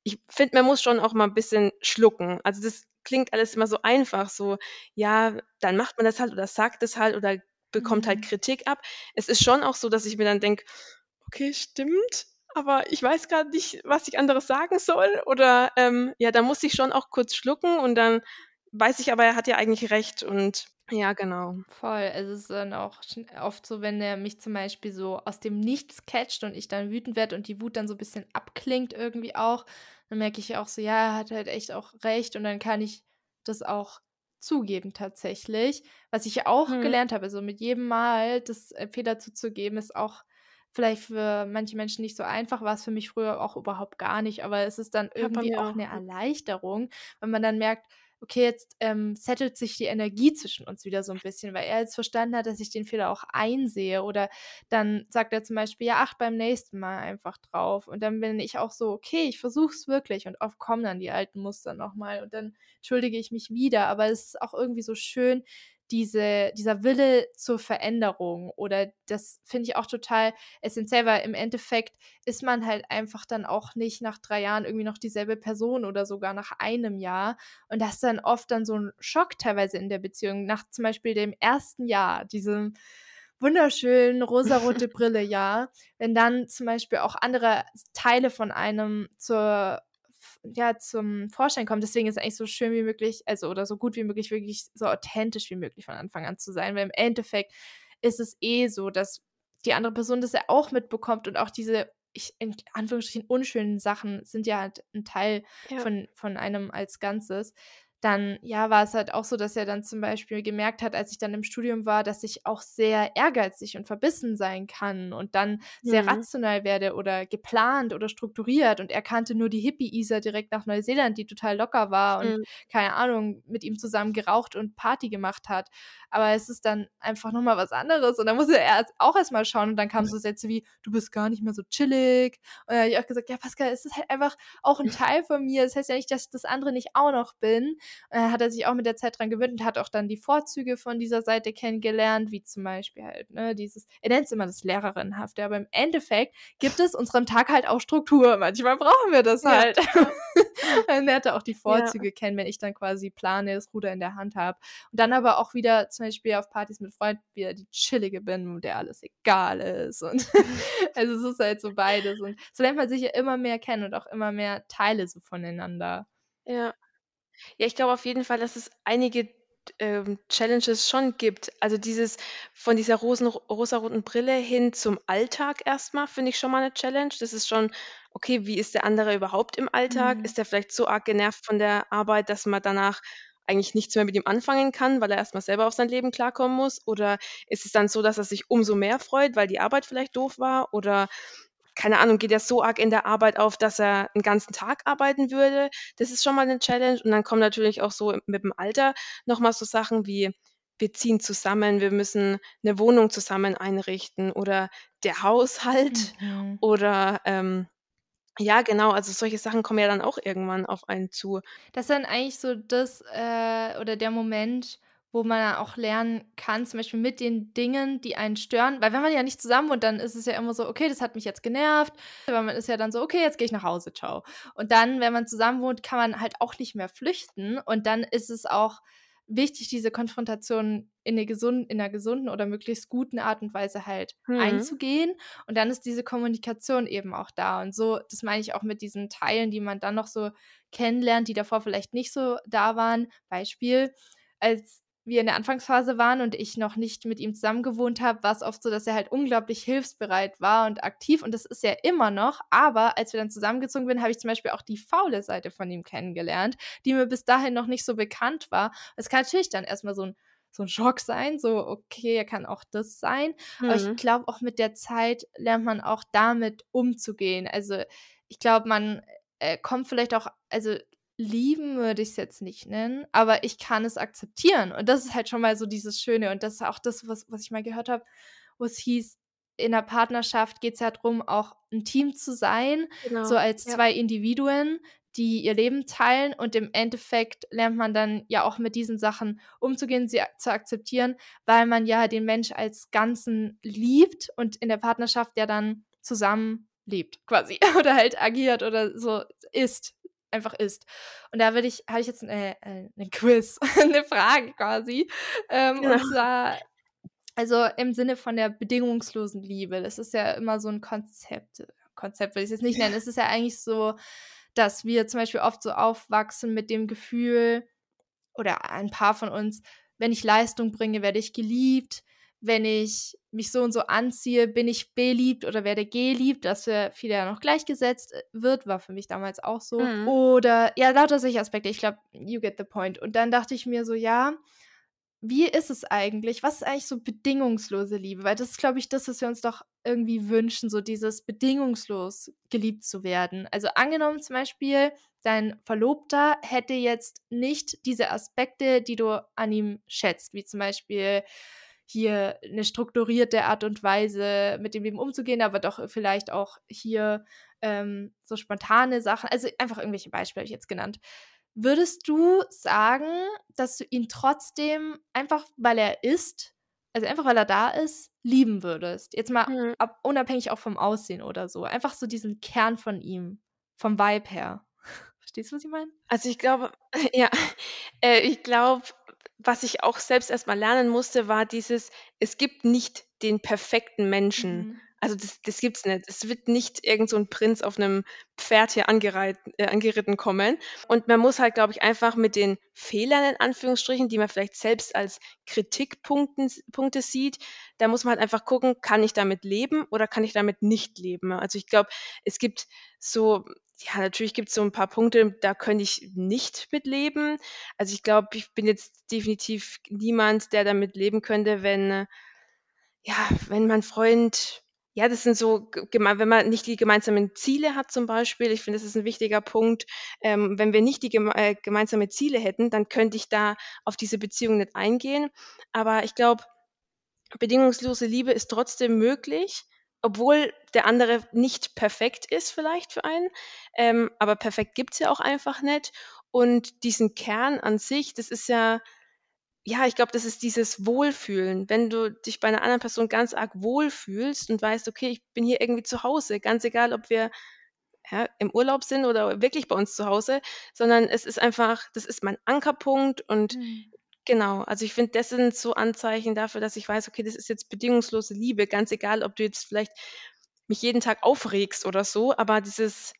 Ich finde, man muss schon auch mal ein bisschen schlucken. Also das klingt alles immer so einfach, so, ja, dann macht man das halt oder sagt es halt oder bekommt halt Mhm. Kritik ab. Es ist schon auch so, dass ich mir dann denke: „Okay, stimmt, aber ich weiß grad nicht, was ich anderes sagen soll.“ Oder, ähm, ja, da muss ich schon auch kurz schlucken und dann weiß ich aber, er hat ja eigentlich recht und ja, genau. Voll. Also, es ist dann auch oft so, wenn er mich zum Beispiel so aus dem Nichts catcht und ich dann wütend werde und die Wut dann so 'n bisschen abklingt irgendwie auch, dann merke ich auch so, ja, er hat halt echt auch recht und dann kann ich das auch zugeben tatsächlich. Was ich auch Mhm. gelernt habe, also mit jedem Mal das, äh, Fehler zuzugeben, ist auch vielleicht für manche Menschen nicht so einfach, war's für mich früher auch überhaupt gar nicht, aber es ist dann irgendwie auch auch, 'ne ja. Erleichterung, wenn man dann merkt: „Okay, jetzt, ähm, settelt sich die Energie zwischen uns wieder so 'n bisschen“, weil er jetzt verstanden hat, dass ich den Fehler auch einsehe oder dann sagt er zum Beispiel: „Ja, achte beim nächsten Mal einfach drauf.“ Und dann bin ich auch so: „Okay, ich versuche es wirklich.“ Und oft kommen dann die alten Muster noch mal und dann entschuldige ich mich wieder, aber es ist auch irgendwie so schön, diese dieser Wille zur Veränderung oder das finde ich auch total essenziell, weil im Endeffekt ist man halt einfach dann auch nicht nach 3 Jahren irgendwie noch dieselbe Person oder sogar nach einem Jahr. Und das ist dann oft dann so 'n Schock teilweise in der Beziehung. Nach zum Beispiel dem ersten Jahr, diesem wunderschönen Rosarote-Brille-Jahr, wenn dann zum Beispiel auch andere Teile von einem zur ja, zum Vorschein kommen. Deswegen ist es eigentlich so schön wie möglich also, oder so gut wie möglich wirklich so authentisch wie möglich von Anfang an zu sein, weil im Endeffekt ist es eh so, dass die andere Person das ja auch mitbekommt und auch diese ich in Anführungsstrichen unschönen Sachen sind ja halt 'n Teil Ja. von von einem als Ganzes. Dann, ja, war es halt auch so, dass er dann zum Beispiel gemerkt hat, als ich dann im Studium war, dass ich auch sehr ehrgeizig und verbissen sein kann und dann sehr Mhm. rational werde oder geplant oder strukturiert und er kannte nur die Hippie-Isa direkt nach Neuseeland, die total locker war und, Mhm. keine Ahnung, mit ihm zusammen geraucht und Party gemacht hat. Aber es ist dann einfach noch mal was anderes und dann musste er auch erst mal schauen und dann kamen so Sätze wie: „Du bist gar nicht mehr so chillig.“ Und dann habe ich auch gesagt: „Ja, Pascal, es ist halt einfach auch 'n Teil von mir. Das heißt ja nicht, dass ich das andere nicht auch noch bin.“ Und dann hat er sich auch mit der Zeit dran gewöhnt und hat auch dann die Vorzüge von dieser Seite kennengelernt, wie zum Beispiel halt, ne, dieses er nennt's immer das Lehrerinnenhafte, aber im Endeffekt gibt es unserem Tag halt auch Struktur. Manchmal brauchen wir das Ja, halt. ja. Lernt er auch die Ja. Vorzüge kennen, wenn ich dann quasi plane, das Ruder in der Hand habe. Und dann aber auch wieder zum Beispiel auf Partys mit Freunden wieder die Chillige bin und der alles egal ist und also, es ist halt so beides und so lernt man sich ja immer mehr kennen und auch immer mehr Teile so voneinander. Ja. Ja, ich glaube auf jeden Fall, dass es einige, ähm, Challenges schon gibt. Also, dieses von dieser rosen rosaroten Brille hin zum Alltag erst mal, finde ich schon mal 'ne Challenge. Das ist schon okay, wie ist der andere überhaupt im Alltag? Mhm. Ist der vielleicht so arg genervt von der Arbeit, dass man danach eigentlich nichts mehr mit ihm anfangen kann, weil er erst mal selber auf sein Leben klarkommen muss? Oder ist es dann so, dass er sich umso mehr freut, weil die Arbeit vielleicht doof war? Oder, keine Ahnung, geht er so arg in der Arbeit auf, dass er 'n ganzen Tag arbeiten würde? Das ist schon mal 'ne Challenge und dann kommen natürlich auch so mit dem Alter noch mal so Sachen wie: Wir ziehen zusammen, wir müssen 'ne Wohnung zusammen einrichten oder der Haushalt Mhm. oder, ähm ja, genau, also solche Sachen kommen ja dann auch irgendwann auf einen zu. Das ist dann eigentlich so das, äh oder der Moment, wo man auch lernen kann, zum Beispiel mit den Dingen, die einen stören weil wenn man ja nicht zusammen wohnt, dann ist es ja immer so: „Okay, das hat mich jetzt genervt.“ Aber man ist ja dann so: „Okay, jetzt gehe ich nach Hause, tschau.“ Und dann, wenn man zusammen wohnt, kann man halt auch nicht mehr flüchten und dann ist es auch wichtig, diese Konfrontation in 'ne gesun in 'ner gesunden oder möglichst guten Art und Weise halt Mhm. einzugehen und dann ist diese Kommunikation eben auch da und so das meine ich auch mit diesen Teilen, die man dann noch so kennenlernt, die davor vielleicht nicht so da waren. Beispiel: Als wir in der Anfangsphase waren und ich noch nicht mit ihm zusammen gewohnt habe, war's oft so, dass er halt unglaublich hilfsbereit war und aktiv und das ist er immer noch, aber als wir dann zusammengezogen bin, habe ich zum Beispiel auch die faule Seite von ihm kennengelernt, die mir bis dahin noch nicht so bekannt war. Es kann natürlich dann erst mal so 'n so 'n Schock sein, so: „Okay, er kann auch das sein.“ Aber ich Mhm. glaube, auch mit der Zeit lernt man auch damit umzugehen. Also, ich glaube, man, äh, kommt vielleicht auch also, lieben würde ich's jetzt nicht nennen, aber ich kann es akzeptieren und das ist halt schon mal so dieses Schöne und das ist auch das, was was ich mal gehört habe, wo es hieß, in 'ner Partnerschaft geht's ja drum, auch 'n Team zu sein, so Genau, als ja. 2 Individuen, die ihr Leben teilen und im Endeffekt lernt man dann ja auch mit diesen Sachen umzugehen, sie zu akzeptieren, weil man ja den Mensch als Ganzen liebt und in der Partnerschaft ja dann zusammenlebt quasi oder halt agiert oder so ist einfach ist. Und da würde ich habe ich jetzt 'n äh, 'nen Quiz, 'ne Frage quasi, ähm, Genau. und zwar Also im Sinne von der bedingungslosen Liebe. Das ist ja immer so ein Konzept. Konzept will ich es jetzt nicht nennen. Es ist ja eigentlich so, dass wir zum Beispiel oft so aufwachsen mit dem Gefühl, oder ein paar von uns, wenn ich Leistung bringe, werde ich geliebt. Wenn ich mich so und so anziehe, bin ich beliebt oder werde geliebt, dass für viele ja noch gleichgesetzt äh, wird, war für mich damals auch so. Mhm. Oder ja, lauter solche Aspekte. Ich glaube, you get the point. Und dann dachte ich mir so, ja, wie ist es eigentlich? Was ist eigentlich so bedingungslose Liebe? Weil das ist, glaube ich, das, was wir uns doch irgendwie wünschen, so dieses bedingungslos geliebt zu werden. Also angenommen zum Beispiel, dein Verlobter hätte jetzt nicht diese Aspekte, die du an ihm schätzt, wie zum Beispiel hier eine strukturierte Art und Weise, mit dem Leben umzugehen, aber doch vielleicht auch hier ähm, so spontane Sachen, also einfach irgendwelche Beispiele habe ich jetzt genannt. Würdest du sagen, dass du ihn trotzdem einfach, weil er ist, also einfach weil er da ist, lieben würdest? Jetzt mal mhm. ab, unabhängig auch vom Aussehen oder so. Einfach so diesen Kern von ihm, vom Vibe her. Verstehst du, was ich meine? Also ich glaube, ja, äh, ich glaube, was ich auch selbst erstmal lernen musste, war dieses, es gibt nicht den perfekten Menschen. Mhm. Also das, das gibt's nicht. Es wird nicht irgend so ein Prinz auf einem Pferd hier angereit, äh, angeritten kommen. Und man muss halt, glaube ich, einfach mit den Fehlern in Anführungsstrichen, die man vielleicht selbst als Kritikpunkte sieht, da muss man halt einfach gucken, kann ich damit leben oder kann ich damit nicht leben. Also ich glaube, es gibt so, ja, natürlich gibt es so ein paar Punkte, da könnte ich nicht mitleben. Also ich glaube, ich bin jetzt definitiv niemand, der damit leben könnte, wenn, ja, wenn mein Freund ja, das sind so, wenn man nicht die gemeinsamen Ziele hat zum Beispiel, ich finde, das ist ein wichtiger Punkt. Ähm, wenn wir nicht die geme äh, gemeinsamen Ziele hätten, dann könnte ich da auf diese Beziehung nicht eingehen. Aber ich glaube, bedingungslose Liebe ist trotzdem möglich, obwohl der andere nicht perfekt ist vielleicht für einen. Ähm, aber perfekt gibt's ja auch einfach nicht. Und diesen Kern an sich, das ist ja ja, ich glaube, das ist dieses Wohlfühlen. Wenn du dich bei einer anderen Person ganz arg wohlfühlst und weißt, okay, ich bin hier irgendwie zu Hause, ganz egal, ob wir ja, im Urlaub sind oder wirklich bei uns zu Hause, sondern es ist einfach, das ist mein Ankerpunkt und mhm. genau, also ich finde, das sind so Anzeichen dafür, dass ich weiß, okay, das ist jetzt bedingungslose Liebe, ganz egal, ob du jetzt vielleicht mich jeden Tag aufregst oder so, aber dieses,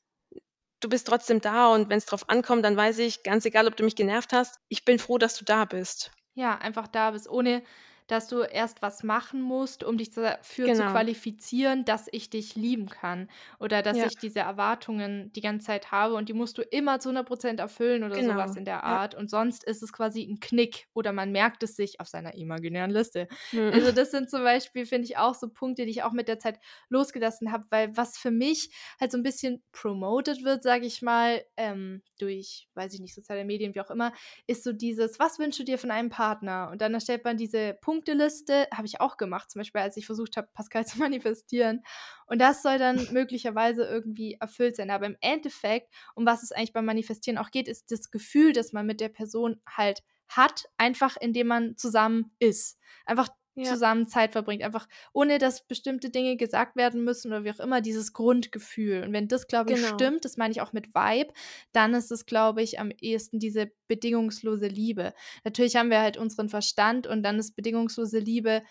du bist trotzdem da und wenn es drauf ankommt, dann weiß ich, ganz egal, ob du mich genervt hast, ich bin froh, dass du da bist. Ja, einfach da bist, ohne dass du erst was machen musst, um dich dafür zu qualifizieren, dass ich dich lieben kann oder dass Ja. ich diese Erwartungen die ganze Zeit habe und die musst du immer zu 100% erfüllen oder sowas Genau. in der Ja. Art und sonst ist es quasi ein Knick oder man merkt es sich auf seiner imaginären Liste. Mhm. Also, das sind zum Beispiel, finde ich, auch so Punkte, die ich auch mit der Zeit losgelassen habe, weil was für mich halt so ein bisschen promoted wird, sage ich mal, ähm, durch, weiß ich nicht, soziale Medien, wie auch immer, ist so dieses: „Was wünschst du dir von einem Partner?“ Und dann erstellt man diese Punkte Punkteliste habe ich auch gemacht, zum Beispiel, als ich versucht habe, Pascal zu manifestieren. Und das soll dann möglicherweise irgendwie erfüllt sein. Aber im Endeffekt, um was es eigentlich beim Manifestieren auch geht, ist das Gefühl, das man mit der Person halt hat, einfach indem man zusammen ist. Einfach ja. zusammen Zeit verbringt. Einfach ohne, dass bestimmte Dinge gesagt werden müssen oder wie auch immer, dieses Grundgefühl. Und wenn das, glaube ich, genau. stimmt, das meine ich auch mit Vibe, dann ist es, glaube ich, am ehesten diese bedingungslose Liebe. Natürlich haben wir halt unseren Verstand und dann ist bedingungslose Liebe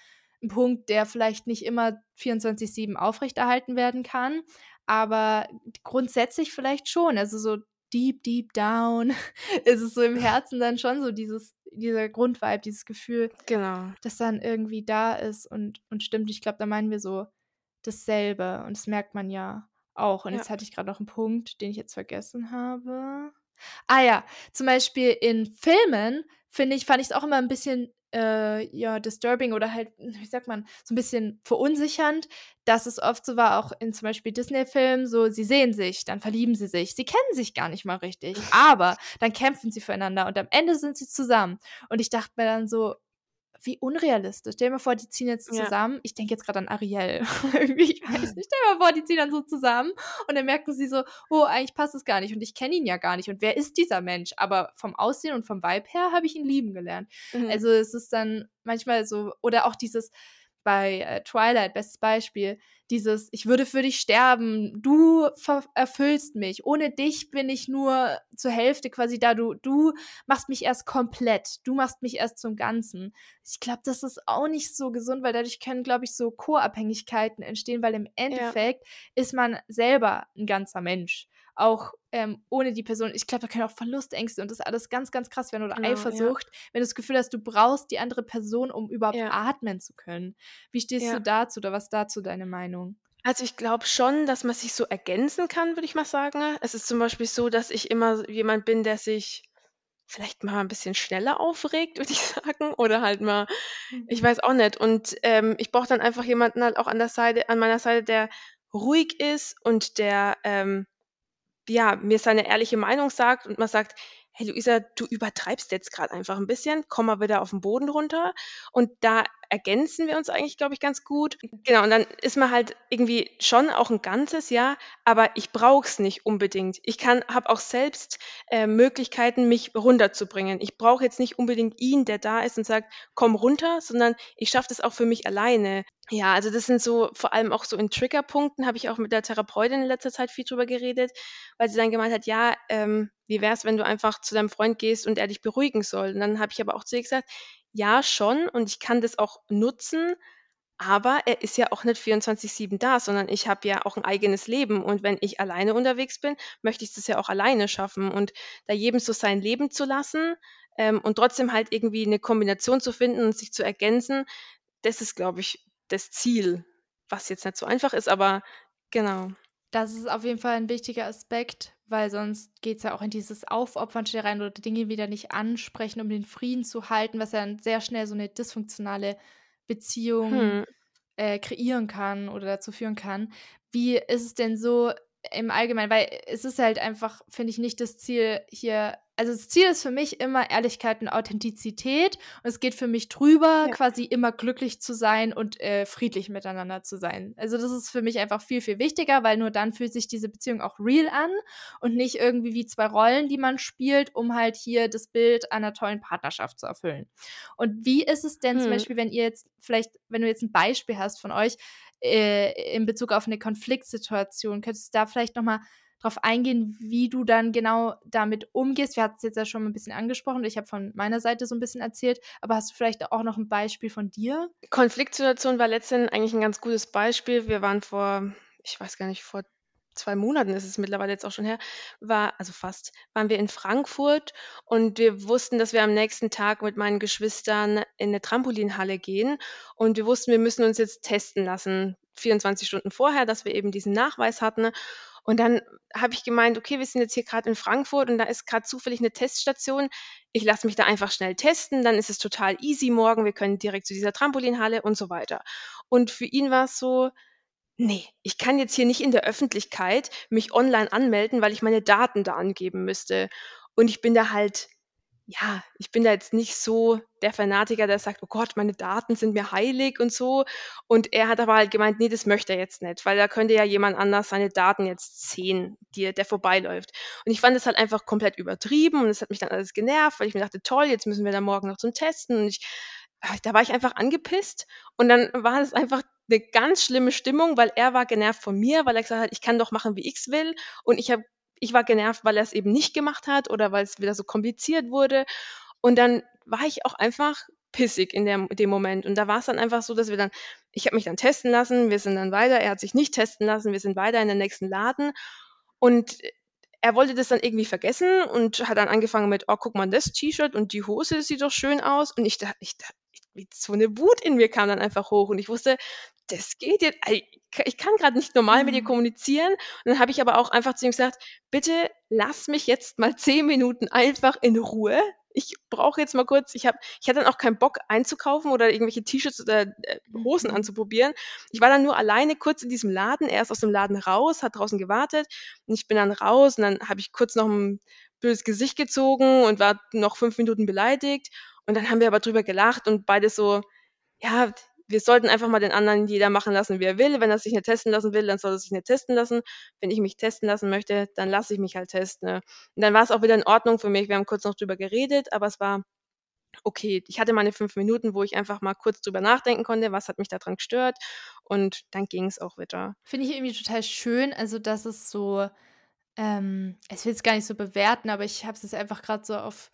ein Punkt, der vielleicht nicht immer 24-7 aufrechterhalten werden kann, aber grundsätzlich vielleicht schon. Also so deep, deep down ist es so im Herzen dann schon so dieses dieser Grundvibe, dieses Gefühl, genau. das dann irgendwie da ist und, und stimmt. Ich glaube, da meinen wir so dasselbe und das merkt man ja auch. Und ja. jetzt hatte ich gerade noch einen Punkt, den ich jetzt vergessen habe. Ah ja, zum Beispiel in Filmen finde ich, fand ich es auch immer ein bisschen äh, ja, disturbing oder halt, wie sagt man, so ein bisschen verunsichernd, dass es oft so war, auch in zum Beispiel Disney-Filmen, so, sie sehen sich, dann verlieben sie sich, sie kennen sich gar nicht mal richtig, aber dann kämpfen sie füreinander und am Ende sind sie zusammen. Und ich dachte mir dann so, wie unrealistisch. Stell dir mal vor, die ziehen jetzt zusammen. Ja. Ich denke jetzt gerade an Ariel. ich weiß nicht. Stell dir mal vor, die ziehen dann so zusammen und dann merken sie so, oh, eigentlich passt es gar nicht und ich kenne ihn ja gar nicht. Und wer ist dieser Mensch? Aber vom Aussehen und vom Vibe her habe ich ihn lieben gelernt. Mhm. Also es ist dann manchmal so, oder auch dieses, bei äh, Twilight, bestes Beispiel, dieses, ich würde für dich sterben, du erfüllst mich, ohne dich bin ich nur zur Hälfte quasi da, du, du machst mich erst komplett, du machst mich erst zum Ganzen. Ich glaube, das ist auch nicht so gesund, weil dadurch können, glaube ich, so Co-Abhängigkeiten entstehen, weil im Endeffekt ja. ist man selber ein ganzer Mensch auch ähm, ohne die Person. Ich glaube, da können auch Verlustängste und das ist alles ganz, ganz krass werden oder genau, Eifersucht, ja. wenn du das Gefühl hast, du brauchst die andere Person, um überhaupt ja. atmen zu können. Wie stehst ja. du dazu oder was dazu deine Meinung? Also ich glaube schon, dass man sich so ergänzen kann, würde ich mal sagen. Es ist zum Beispiel so, dass ich immer jemand bin, der sich vielleicht mal ein bisschen schneller aufregt, würde ich sagen, oder halt mal, ich mhm. weiß auch nicht. Und ähm, ich brauche dann einfach jemanden halt auch an der Seite, an meiner Seite, der ruhig ist und der ähm, ja, mir seine ehrliche Meinung sagt und man sagt, hey Luisa, du übertreibst jetzt gerade einfach ein bisschen, komm mal wieder auf den Boden runter. Und da ergänzen wir uns eigentlich, glaube ich, ganz gut. Genau, und dann ist man halt irgendwie schon auch ein Ganzes, ja, aber ich brauche es nicht unbedingt. Ich kann, habe auch selbst äh, Möglichkeiten, mich runterzubringen. Ich brauche jetzt nicht unbedingt ihn, der da ist und sagt, komm runter, sondern ich schaffe das auch für mich alleine. Ja, also das sind so, vor allem auch so in Triggerpunkten, habe ich auch mit der Therapeutin in letzter Zeit viel drüber geredet, weil sie dann gemeint hat, ja, ähm, wie wäre es, wenn du einfach zu deinem Freund gehst und er dich beruhigen soll? Und dann habe ich aber auch zu ihr gesagt, ja, schon und ich kann das auch nutzen, aber er ist ja auch nicht 24/7 da, sondern ich habe ja auch ein eigenes Leben und wenn ich alleine unterwegs bin, möchte ich das ja auch alleine schaffen und da jedem so sein Leben zu lassen, ähm, und trotzdem halt irgendwie eine Kombination zu finden und sich zu ergänzen, das ist, glaube ich, das Ziel, was jetzt nicht so einfach ist, aber genau. Das ist auf jeden Fall ein wichtiger Aspekt, weil sonst geht es ja auch in dieses Aufopfern schnell rein oder Dinge wieder nicht ansprechen, um den Frieden zu halten, was ja dann sehr schnell so eine dysfunktionale Beziehung hm. äh, kreieren kann oder dazu führen kann. Wie ist es denn so im Allgemeinen? Weil es ist halt einfach, finde ich, nicht das Ziel, hier also das Ziel ist für mich immer Ehrlichkeit und Authentizität und es geht für mich drüber, ja. quasi immer glücklich zu sein und äh, friedlich miteinander zu sein. Also das ist für mich einfach viel, viel wichtiger, weil nur dann fühlt sich diese Beziehung auch real an und nicht irgendwie wie zwei Rollen, die man spielt, um halt hier das Bild einer tollen Partnerschaft zu erfüllen. Und wie ist es denn hm. zum Beispiel, wenn ihr jetzt vielleicht, wenn du jetzt ein Beispiel hast von euch äh, in Bezug auf eine Konfliktsituation, könntest du da vielleicht nochmal darauf eingehen, wie du dann genau damit umgehst. Wir hatten es jetzt ja schon ein bisschen angesprochen. Ich habe von meiner Seite so ein bisschen erzählt, aber hast du vielleicht auch noch ein Beispiel von dir? Konfliktsituation war letztendlich eigentlich ein ganz gutes Beispiel. Wir waren vor, ich weiß gar nicht, vor zwei Monaten ist es mittlerweile jetzt auch schon her, war, also fast, waren wir in Frankfurt und wir wussten, dass wir am nächsten Tag mit meinen Geschwistern in eine Trampolinhalle gehen und wir wussten, wir müssen uns jetzt testen lassen, 24 Stunden vorher, dass wir eben diesen Nachweis hatten. Und dann habe ich gemeint, okay, wir sind jetzt hier gerade in Frankfurt und da ist gerade zufällig eine Teststation. Ich lasse mich da einfach schnell testen, dann ist es total easy morgen, wir können direkt zu dieser Trampolinhalle und so weiter. Und für ihn war es so, nee, ich kann jetzt hier nicht in der Öffentlichkeit mich online anmelden, weil ich meine Daten da angeben müsste. Und ich bin da halt ja, ich bin da jetzt nicht so der Fanatiker, der sagt: „Oh Gott, meine Daten sind mir heilig“ und so. Und er hat aber halt gemeint: „Ne, das möchte er jetzt nicht, weil da könnte ja jemand anders seine Daten jetzt sehen, die der vorbeiläuft.“ Und ich fand das halt einfach komplett übertrieben und es hat mich dann alles genervt, weil ich mir dachte: „Toll, jetzt müssen wir da morgen noch zum Testen“ und ich ah, da war ich einfach angepisst und dann war das einfach eine ganz schlimme Stimmung, weil er war genervt von mir, weil er gesagt hat: „Ich kann doch machen, wie ich's will“ und ich habe ich war genervt, weil er es eben nicht gemacht hat oder weil es wieder so kompliziert wurde. Und dann war ich auch einfach pissig in der, dem Moment. Und da war es dann einfach so, dass wir dann, ich habe mich dann testen lassen, wir sind dann weiter, er hat sich nicht testen lassen, wir sind weiter in den nächsten Laden. Und er wollte das dann irgendwie vergessen und hat dann angefangen mit, oh, guck mal, das T-Shirt und die Hose sieht doch schön aus. Und ich dachte, ich, ich, so eine Wut in mir kam dann einfach hoch und ich wusste, das geht jetzt, ich kann gerade nicht normal mit dir mhm. kommunizieren. Und dann habe ich aber auch einfach zu ihm gesagt, bitte lass mich jetzt mal zehn Minuten einfach in Ruhe. Ich brauche jetzt mal kurz, ich habe, ich hatte dann auch keinen Bock einzukaufen oder irgendwelche T-Shirts oder äh, Hosen mhm. anzuprobieren. Ich war dann nur alleine kurz in diesem Laden. Er ist aus dem Laden raus, hat draußen gewartet und ich bin dann raus und dann habe ich kurz noch ein böses Gesicht gezogen und war noch fünf Minuten beleidigt. Und dann haben wir aber drüber gelacht und beide so, ja, wir sollten einfach mal den anderen jeder machen lassen, wie er will. Wenn er sich nicht testen lassen will, dann soll er sich nicht testen lassen. Wenn ich mich testen lassen möchte, dann lasse ich mich halt testen. Ne? Und dann war es auch wieder in Ordnung für mich. Wir haben kurz noch drüber geredet, aber es war okay, ich hatte meine fünf Minuten, wo ich einfach mal kurz drüber nachdenken konnte, was hat mich daran gestört und dann ging es auch wieder. Finde ich irgendwie total schön, also dass es so, ähm, ich will es gar nicht so bewerten, aber ich habe es jetzt einfach gerade so auf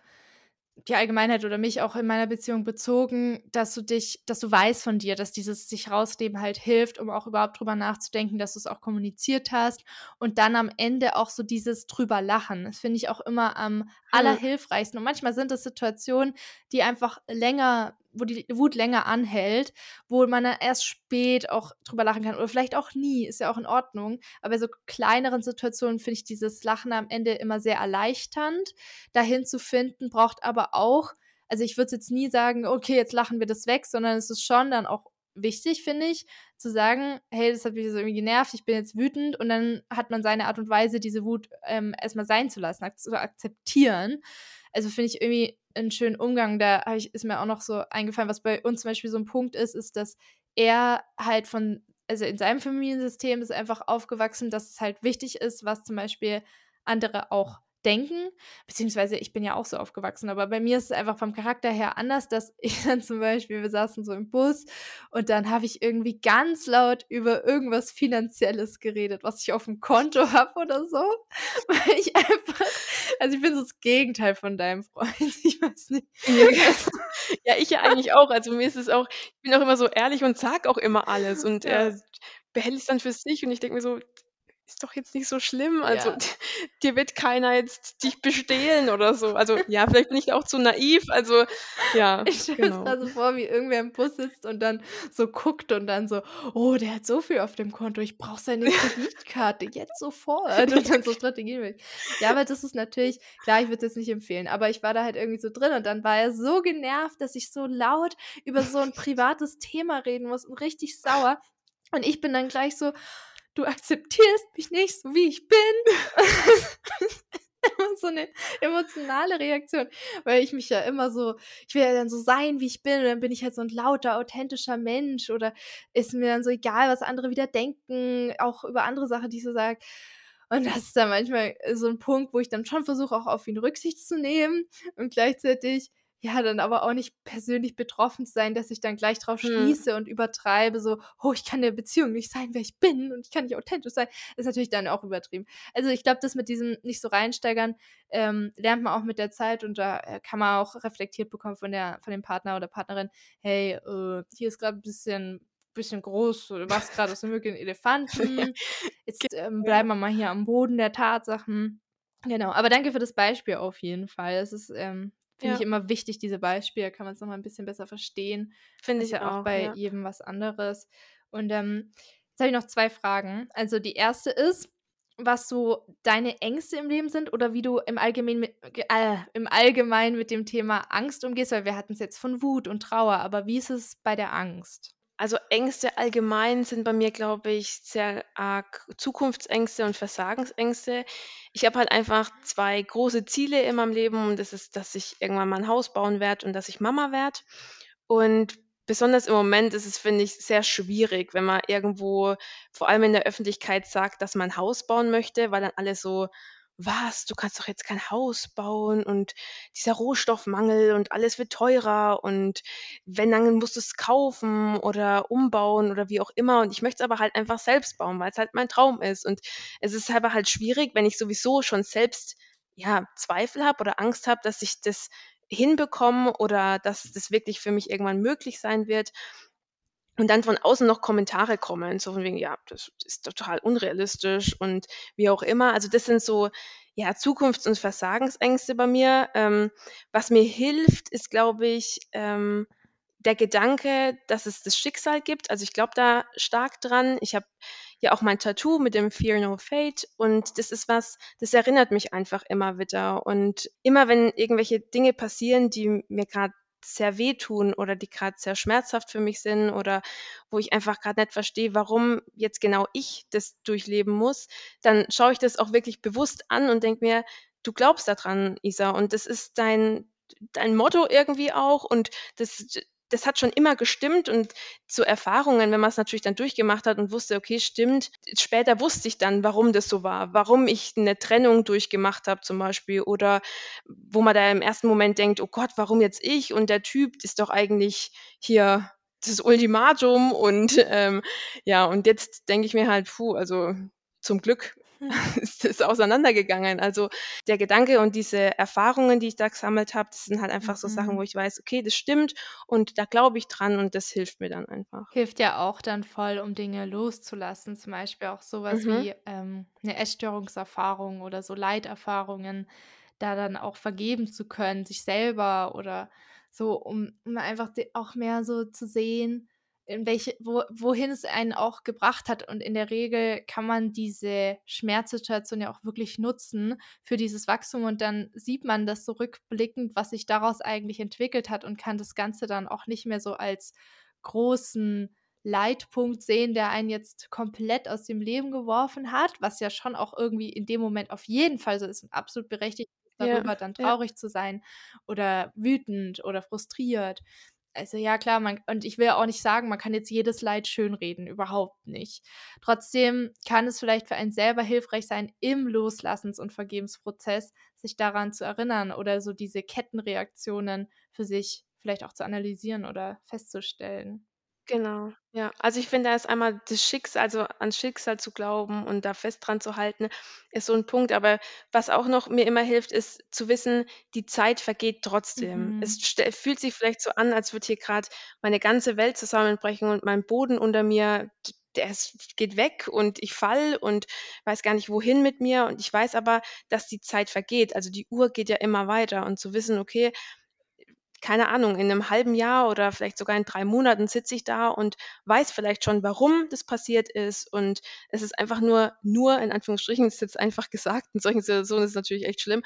die Allgemeinheit oder mich auch in meiner Beziehung bezogen, dass du dich, dass du weißt von dir, dass dieses sich rausleben halt hilft, um auch überhaupt drüber nachzudenken, dass du es auch kommuniziert hast und dann am Ende auch so dieses drüber lachen. Das finde ich auch immer am allerhilfreichsten. Und manchmal sind das Situationen, die einfach länger wo die Wut länger anhält, wo man dann erst spät auch drüber lachen kann oder vielleicht auch nie, ist ja auch in Ordnung. Aber bei so kleineren Situationen finde ich dieses Lachen am Ende immer sehr erleichternd. Dahin zu finden, braucht aber auch, also ich würde jetzt nie sagen, okay, jetzt lachen wir das weg, sondern es ist schon dann auch wichtig, finde ich, zu sagen, hey, das hat mich so irgendwie genervt, ich bin jetzt wütend und dann hat man seine Art und Weise, diese Wut ähm, erstmal sein zu lassen, zu akzeptieren. Also finde ich irgendwie einen schönen Umgang. Da ich, ist mir auch noch so eingefallen, was bei uns zum Beispiel so ein Punkt ist, ist, dass er halt von, also in seinem Familiensystem ist einfach aufgewachsen, dass es halt wichtig ist, was zum Beispiel andere auch denken, beziehungsweise ich bin ja auch so aufgewachsen, aber bei mir ist es einfach vom Charakter her anders, dass ich dann zum Beispiel, wir saßen so im Bus und dann habe ich irgendwie ganz laut über irgendwas Finanzielles geredet, was ich auf dem Konto habe oder so, weil ich einfach, also ich bin so das Gegenteil von deinem Freund, ich weiß nicht. Ja, ich ja eigentlich auch, also mir ist es auch, ich bin auch immer so ehrlich und sag auch immer alles und er behält es dann für sich und ich denke mir so, ist doch jetzt nicht so schlimm. Also ja. dir wird keiner jetzt dich bestehlen oder so. Also ja, vielleicht bin ich auch zu naiv. Also ja. Ich stelle genau. mir so vor, wie irgendwer im Bus sitzt und dann so guckt und dann so, oh, der hat so viel auf dem Konto, ich brauche seine Kreditkarte jetzt sofort. Und dann so Strategien. Ja, aber das ist natürlich, klar, ich würde es jetzt nicht empfehlen, aber ich war da halt irgendwie so drin und dann war er so genervt, dass ich so laut über so ein privates Thema reden muss und richtig sauer. Und ich bin dann gleich so, du akzeptierst mich nicht so wie ich bin. immer so eine emotionale Reaktion, weil ich mich ja immer so, ich will ja dann so sein, wie ich bin, und dann bin ich halt so ein lauter, authentischer Mensch oder ist mir dann so egal, was andere wieder denken, auch über andere Sachen, die ich so sage. Und das ist dann manchmal so ein Punkt, wo ich dann schon versuche, auch auf ihn Rücksicht zu nehmen und gleichzeitig ja, dann aber auch nicht persönlich betroffen sein, dass ich dann gleich drauf hm. schließe und übertreibe, so, oh, ich kann der Beziehung nicht sein, wer ich bin und ich kann nicht authentisch sein, ist natürlich dann auch übertrieben. Also ich glaube, das mit diesem nicht so reinsteigern, ähm, lernt man auch mit der Zeit und da äh, kann man auch reflektiert bekommen von der, von dem Partner oder Partnerin, hey, äh, hier ist gerade ein bisschen bisschen groß, du machst gerade aus dem möglichen Elefanten. Jetzt ähm, bleiben wir mal hier am Boden der Tatsachen. Genau, aber danke für das Beispiel auf jeden Fall. Es ist ähm, Finde ja. ich immer wichtig, diese Beispiele, kann man es nochmal ein bisschen besser verstehen. Finde ich ja auch, auch bei ja. jedem was anderes. Und ähm, jetzt habe ich noch zwei Fragen. Also die erste ist, was so deine Ängste im Leben sind oder wie du im Allgemeinen mit, äh, im Allgemeinen mit dem Thema Angst umgehst, weil wir hatten es jetzt von Wut und Trauer, aber wie ist es bei der Angst? Also Ängste allgemein sind bei mir, glaube ich, sehr arg Zukunftsängste und Versagensängste. Ich habe halt einfach zwei große Ziele in meinem Leben und das ist, dass ich irgendwann mal ein Haus bauen werde und dass ich Mama werde. Und besonders im Moment ist es, finde ich, sehr schwierig, wenn man irgendwo, vor allem in der Öffentlichkeit, sagt, dass man ein Haus bauen möchte, weil dann alle so was, du kannst doch jetzt kein Haus bauen und dieser Rohstoffmangel und alles wird teurer und wenn, dann musst du es kaufen oder umbauen oder wie auch immer. Und ich möchte es aber halt einfach selbst bauen, weil es halt mein Traum ist. Und es ist aber halt schwierig, wenn ich sowieso schon selbst ja, Zweifel habe oder Angst habe, dass ich das hinbekomme oder dass das wirklich für mich irgendwann möglich sein wird und dann von außen noch Kommentare kommen, so von wegen, ja, das ist total unrealistisch und wie auch immer. Also das sind so, ja, Zukunfts- und Versagensängste bei mir. Ähm, was mir hilft, ist, glaube ich, ähm, der Gedanke, dass es das Schicksal gibt. Also ich glaube da stark dran. Ich habe ja auch mein Tattoo mit dem Fear No Fate und das ist was, das erinnert mich einfach immer wieder. Und immer wenn irgendwelche Dinge passieren, die mir gerade sehr wehtun oder die gerade sehr schmerzhaft für mich sind oder wo ich einfach gerade nicht verstehe, warum jetzt genau ich das durchleben muss, dann schaue ich das auch wirklich bewusst an und denke mir, du glaubst daran, Isa, und das ist dein, dein Motto irgendwie auch und das das hat schon immer gestimmt und zu Erfahrungen, wenn man es natürlich dann durchgemacht hat und wusste, okay, stimmt, später wusste ich dann, warum das so war, warum ich eine Trennung durchgemacht habe zum Beispiel oder wo man da im ersten Moment denkt, oh Gott, warum jetzt ich? Und der Typ ist doch eigentlich hier das Ultimatum und ähm, ja, und jetzt denke ich mir halt, puh, also zum Glück ist es auseinandergegangen. Also der Gedanke und diese Erfahrungen, die ich da gesammelt habe, das sind halt einfach so Sachen, wo mhm. ich weiß, okay, das stimmt und da glaube ich dran und das hilft mir dann einfach. Hilft ja auch dann voll, um Dinge loszulassen. Zum Beispiel auch sowas mhm. wie ähm, eine Essstörungserfahrung oder so Leiterfahrungen, da dann auch vergeben zu können, sich selber oder so, um, um einfach auch mehr so zu sehen, in welche, wo, wohin es einen auch gebracht hat. Und in der Regel kann man diese Schmerzsituation ja auch wirklich nutzen für dieses Wachstum. Und dann sieht man das so rückblickend, was sich daraus eigentlich entwickelt hat und kann das Ganze dann auch nicht mehr so als großen Leitpunkt sehen, der einen jetzt komplett aus dem Leben geworfen hat, was ja schon auch irgendwie in dem Moment auf jeden Fall so ist und absolut berechtigt darüber ja, dann traurig ja. zu sein oder wütend oder frustriert also ja klar, man, und ich will auch nicht sagen, man kann jetzt jedes Leid schönreden, überhaupt nicht. Trotzdem kann es vielleicht für einen selber hilfreich sein, im Loslassens- und Vergebensprozess sich daran zu erinnern oder so diese Kettenreaktionen für sich vielleicht auch zu analysieren oder festzustellen. Genau, ja. Also, ich finde, da ist einmal das Schicksal also, an Schicksal zu glauben und da fest dran zu halten, ist so ein Punkt. Aber was auch noch mir immer hilft, ist zu wissen, die Zeit vergeht trotzdem. Mhm. Es fühlt sich vielleicht so an, als würde hier gerade meine ganze Welt zusammenbrechen und mein Boden unter mir, der ist geht weg und ich fall und weiß gar nicht, wohin mit mir. Und ich weiß aber, dass die Zeit vergeht. Also, die Uhr geht ja immer weiter und zu wissen: „Okay, keine Ahnung, in einem halben Jahr oder vielleicht sogar in drei Monaten sitze ich da und weiß vielleicht schon, warum das passiert ist. Und es ist einfach nur, nur in Anführungsstrichen, das ist jetzt einfach gesagt, in solchen Situationen ist es natürlich echt schlimm.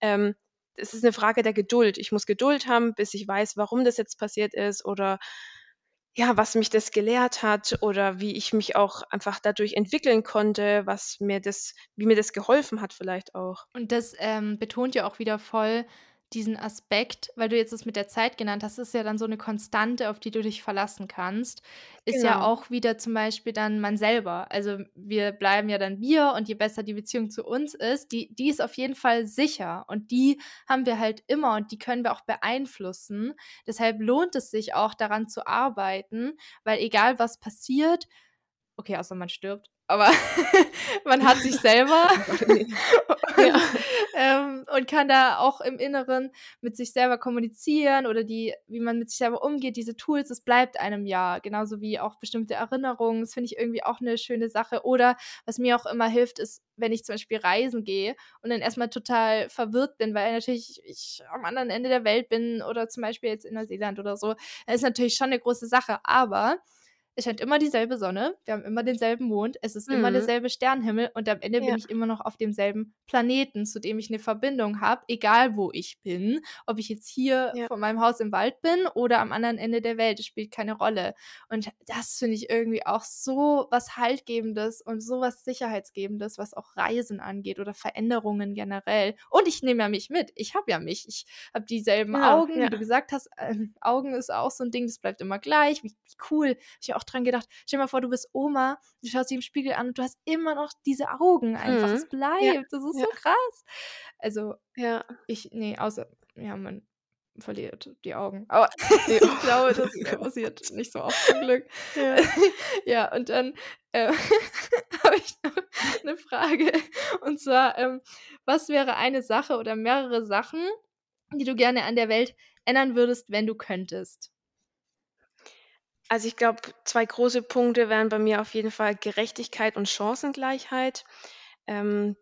Ähm, es ist eine Frage der Geduld. Ich muss Geduld haben, bis ich weiß, warum das jetzt passiert ist oder ja, was mich das gelehrt hat oder wie ich mich auch einfach dadurch entwickeln konnte, was mir das, wie mir das geholfen hat vielleicht auch. Und das ähm, betont ja auch wieder voll, diesen Aspekt, weil du jetzt das mit der Zeit genannt hast, ist ja dann so eine Konstante, auf die du dich verlassen kannst, ist ja genau. auch wieder zum Beispiel dann man selber. Also wir bleiben ja dann wir und je besser die Beziehung zu uns ist, die, die ist auf jeden Fall sicher und die haben wir halt immer und die können wir auch beeinflussen. Deshalb lohnt es sich auch daran zu arbeiten, weil egal was passiert, okay, außer man stirbt, aber man hat sich selber und, ja. ähm, und, kann da auch im Inneren mit sich selber kommunizieren oder die, wie man mit sich selber umgeht, diese Tools, es bleibt einem ja, genauso wie auch bestimmte Erinnerungen, das finde ich irgendwie auch eine schöne Sache. Oder was mir auch immer hilft, ist, wenn ich zum Beispiel reisen gehe und dann erstmal total verwirrt bin, weil natürlich ich am anderen Ende der Welt bin oder zum Beispiel jetzt in Neuseeland oder so, das ist natürlich schon eine große Sache, aber es scheint immer dieselbe Sonne, wir haben immer denselben Mond, es ist mhm. immer derselbe Sternenhimmel und am Ende ja. bin ich immer noch auf demselben Planeten, zu dem ich eine Verbindung habe, egal wo ich bin. Ob ich jetzt hier ja. vor meinem Haus im Wald bin oder am anderen Ende der Welt, das spielt keine Rolle. Und das finde ich irgendwie auch so was Haltgebendes und so was Sicherheitsgebendes, was auch Reisen angeht oder Veränderungen generell. Und ich nehme ja mich mit. Ich habe ja mich. Ich habe dieselben ja, Augen, wie du gesagt hast. Ähm, Augen ist auch so ein Ding, das bleibt immer gleich. Wie, wie cool. Ich auch auch dran gedacht, stell dir mal vor, du bist Oma, du schaust dich im Spiegel an und du hast immer noch diese Augen einfach. Mhm. Es bleibt. Ja. Das ist ja. so krass. Also, ja. ich, nee, außer, ja, man verliert die Augen. Aber ich glaube, das passiert nicht so oft zum Glück. Ja, ja und dann äh, habe ich noch eine Frage. Und zwar, ähm, was wäre eine Sache oder mehrere Sachen, die du gerne an der Welt ändern würdest, wenn du könntest? Also ich glaube, zwei große Punkte wären bei mir auf jeden Fall Gerechtigkeit und Chancengleichheit. Ähm,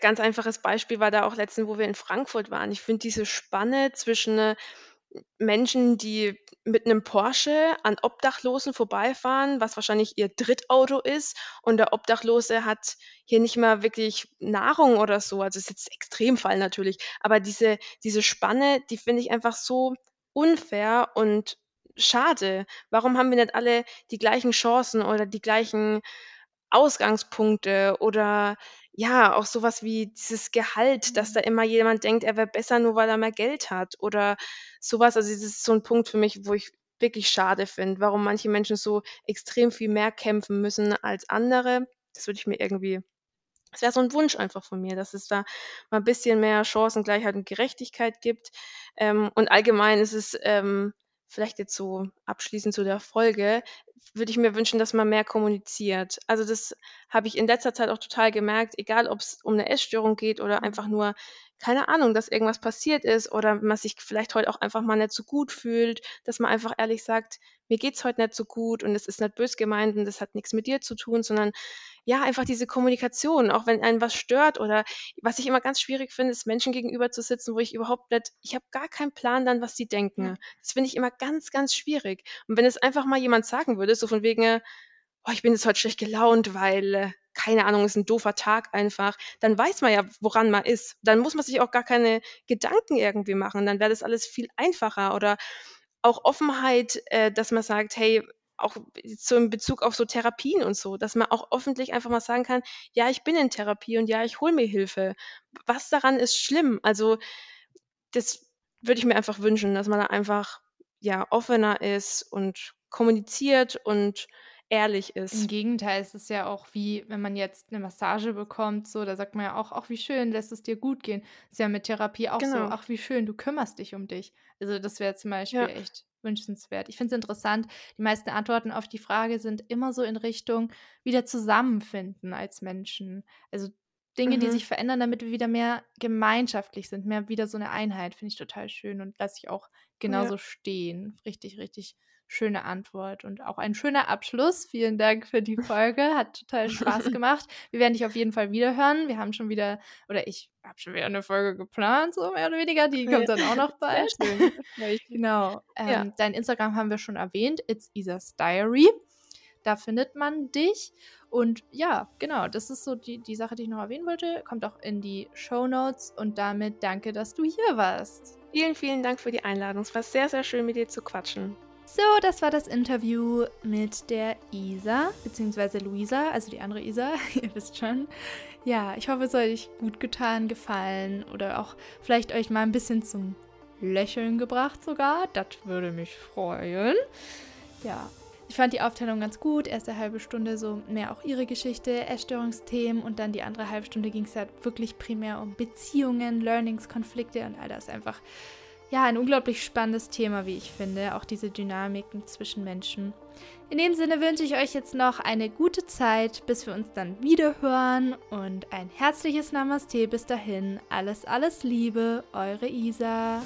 ganz einfaches Beispiel war da auch letztens, wo wir in Frankfurt waren. Ich finde diese Spanne zwischen äh, Menschen, die mit einem Porsche an Obdachlosen vorbeifahren, was wahrscheinlich ihr Drittauto ist, und der Obdachlose hat hier nicht mal wirklich Nahrung oder so. Also ist jetzt Extremfall natürlich, aber diese, diese Spanne, die finde ich einfach so unfair und schade. Warum haben wir nicht alle die gleichen Chancen oder die gleichen Ausgangspunkte oder ja, auch sowas wie dieses Gehalt, dass da immer jemand denkt, er wäre besser, nur weil er mehr Geld hat oder sowas. Also das ist so ein Punkt für mich, wo ich wirklich schade finde, warum manche Menschen so extrem viel mehr kämpfen müssen als andere. Das würde ich mir irgendwie das wäre so ein Wunsch einfach von mir, dass es da mal ein bisschen mehr Chancengleichheit und Gerechtigkeit gibt. Ähm, und allgemein ist es ähm, vielleicht jetzt so abschließend zu der Folge, würde ich mir wünschen, dass man mehr kommuniziert. Also das habe ich in letzter Zeit auch total gemerkt, egal ob es um eine Essstörung geht oder einfach nur, keine Ahnung, dass irgendwas passiert ist oder man sich vielleicht heute auch einfach mal nicht so gut fühlt, dass man einfach ehrlich sagt, mir geht's heute nicht so gut und es ist nicht bös gemeint und das hat nichts mit dir zu tun, sondern ja, einfach diese Kommunikation, auch wenn einen was stört oder was ich immer ganz schwierig finde, ist Menschen gegenüber zu sitzen, wo ich überhaupt nicht, ich habe gar keinen Plan dann, was die denken. Das finde ich immer ganz, ganz schwierig. Und wenn es einfach mal jemand sagen würde, so von wegen, oh, ich bin jetzt heute schlecht gelaunt, weil, äh, keine Ahnung, ist ein doofer Tag einfach, dann weiß man ja, woran man ist. Dann muss man sich auch gar keine Gedanken irgendwie machen. Dann wäre das alles viel einfacher. Oder auch Offenheit, äh, dass man sagt, hey, auch so in Bezug auf so Therapien und so, dass man auch öffentlich einfach mal sagen kann, ja, ich bin in Therapie und ja, ich hole mir Hilfe. Was daran ist schlimm? Also das würde ich mir einfach wünschen, dass man da einfach ja offener ist und kommuniziert und ehrlich ist. Im Gegenteil, es ist ja auch wie, wenn man jetzt eine Massage bekommt, so, da sagt man ja auch, ach, wie schön, lässt es dir gut gehen. Ist ja mit Therapie auch genau. so, ach, wie schön, du kümmerst dich um dich. Also das wäre zum Beispiel ja. echt wünschenswert. Ich finde es interessant, die meisten Antworten auf die Frage sind immer so in Richtung wieder zusammenfinden als Menschen. Also Dinge, mhm. die sich verändern, damit wir wieder mehr gemeinschaftlich sind, mehr wieder so eine Einheit, finde ich total schön und lasse ich auch genauso ja. stehen. Richtig, richtig schöne Antwort und auch ein schöner Abschluss. Vielen Dank für die Folge. Hat total Spaß gemacht. Wir werden dich auf jeden Fall wieder hören. Wir haben schon wieder, oder ich habe schon wieder eine Folge geplant, so mehr oder weniger. Die kommt dann auch noch bald. genau. Ähm, ja. Dein Instagram haben wir schon erwähnt. It's Isas Diary. Da findet man dich. Und ja, genau, das ist so die, die Sache, die ich noch erwähnen wollte. Kommt auch in die Show Notes. Und damit danke, dass du hier warst. Vielen, vielen Dank für die Einladung. Es war sehr, sehr schön, mit dir zu quatschen. So, das war das Interview mit der Isa, beziehungsweise Luisa, also die andere Isa, ihr wisst schon. Ja, ich hoffe, es hat euch gut getan, gefallen oder auch vielleicht euch mal ein bisschen zum Lächeln gebracht sogar. Das würde mich freuen. Ja, ich fand die Aufteilung ganz gut. Erste halbe Stunde so mehr auch ihre Geschichte, Essstörungsthemen und dann die andere halbe Stunde ging es halt wirklich primär um Beziehungen, Learnings, Konflikte und all das einfach ja, ein unglaublich spannendes Thema, wie ich finde, auch diese Dynamiken zwischen Menschen. In dem Sinne wünsche ich euch jetzt noch eine gute Zeit, bis wir uns dann wieder hören und ein herzliches Namaste bis dahin. Alles, alles Liebe, eure Isa.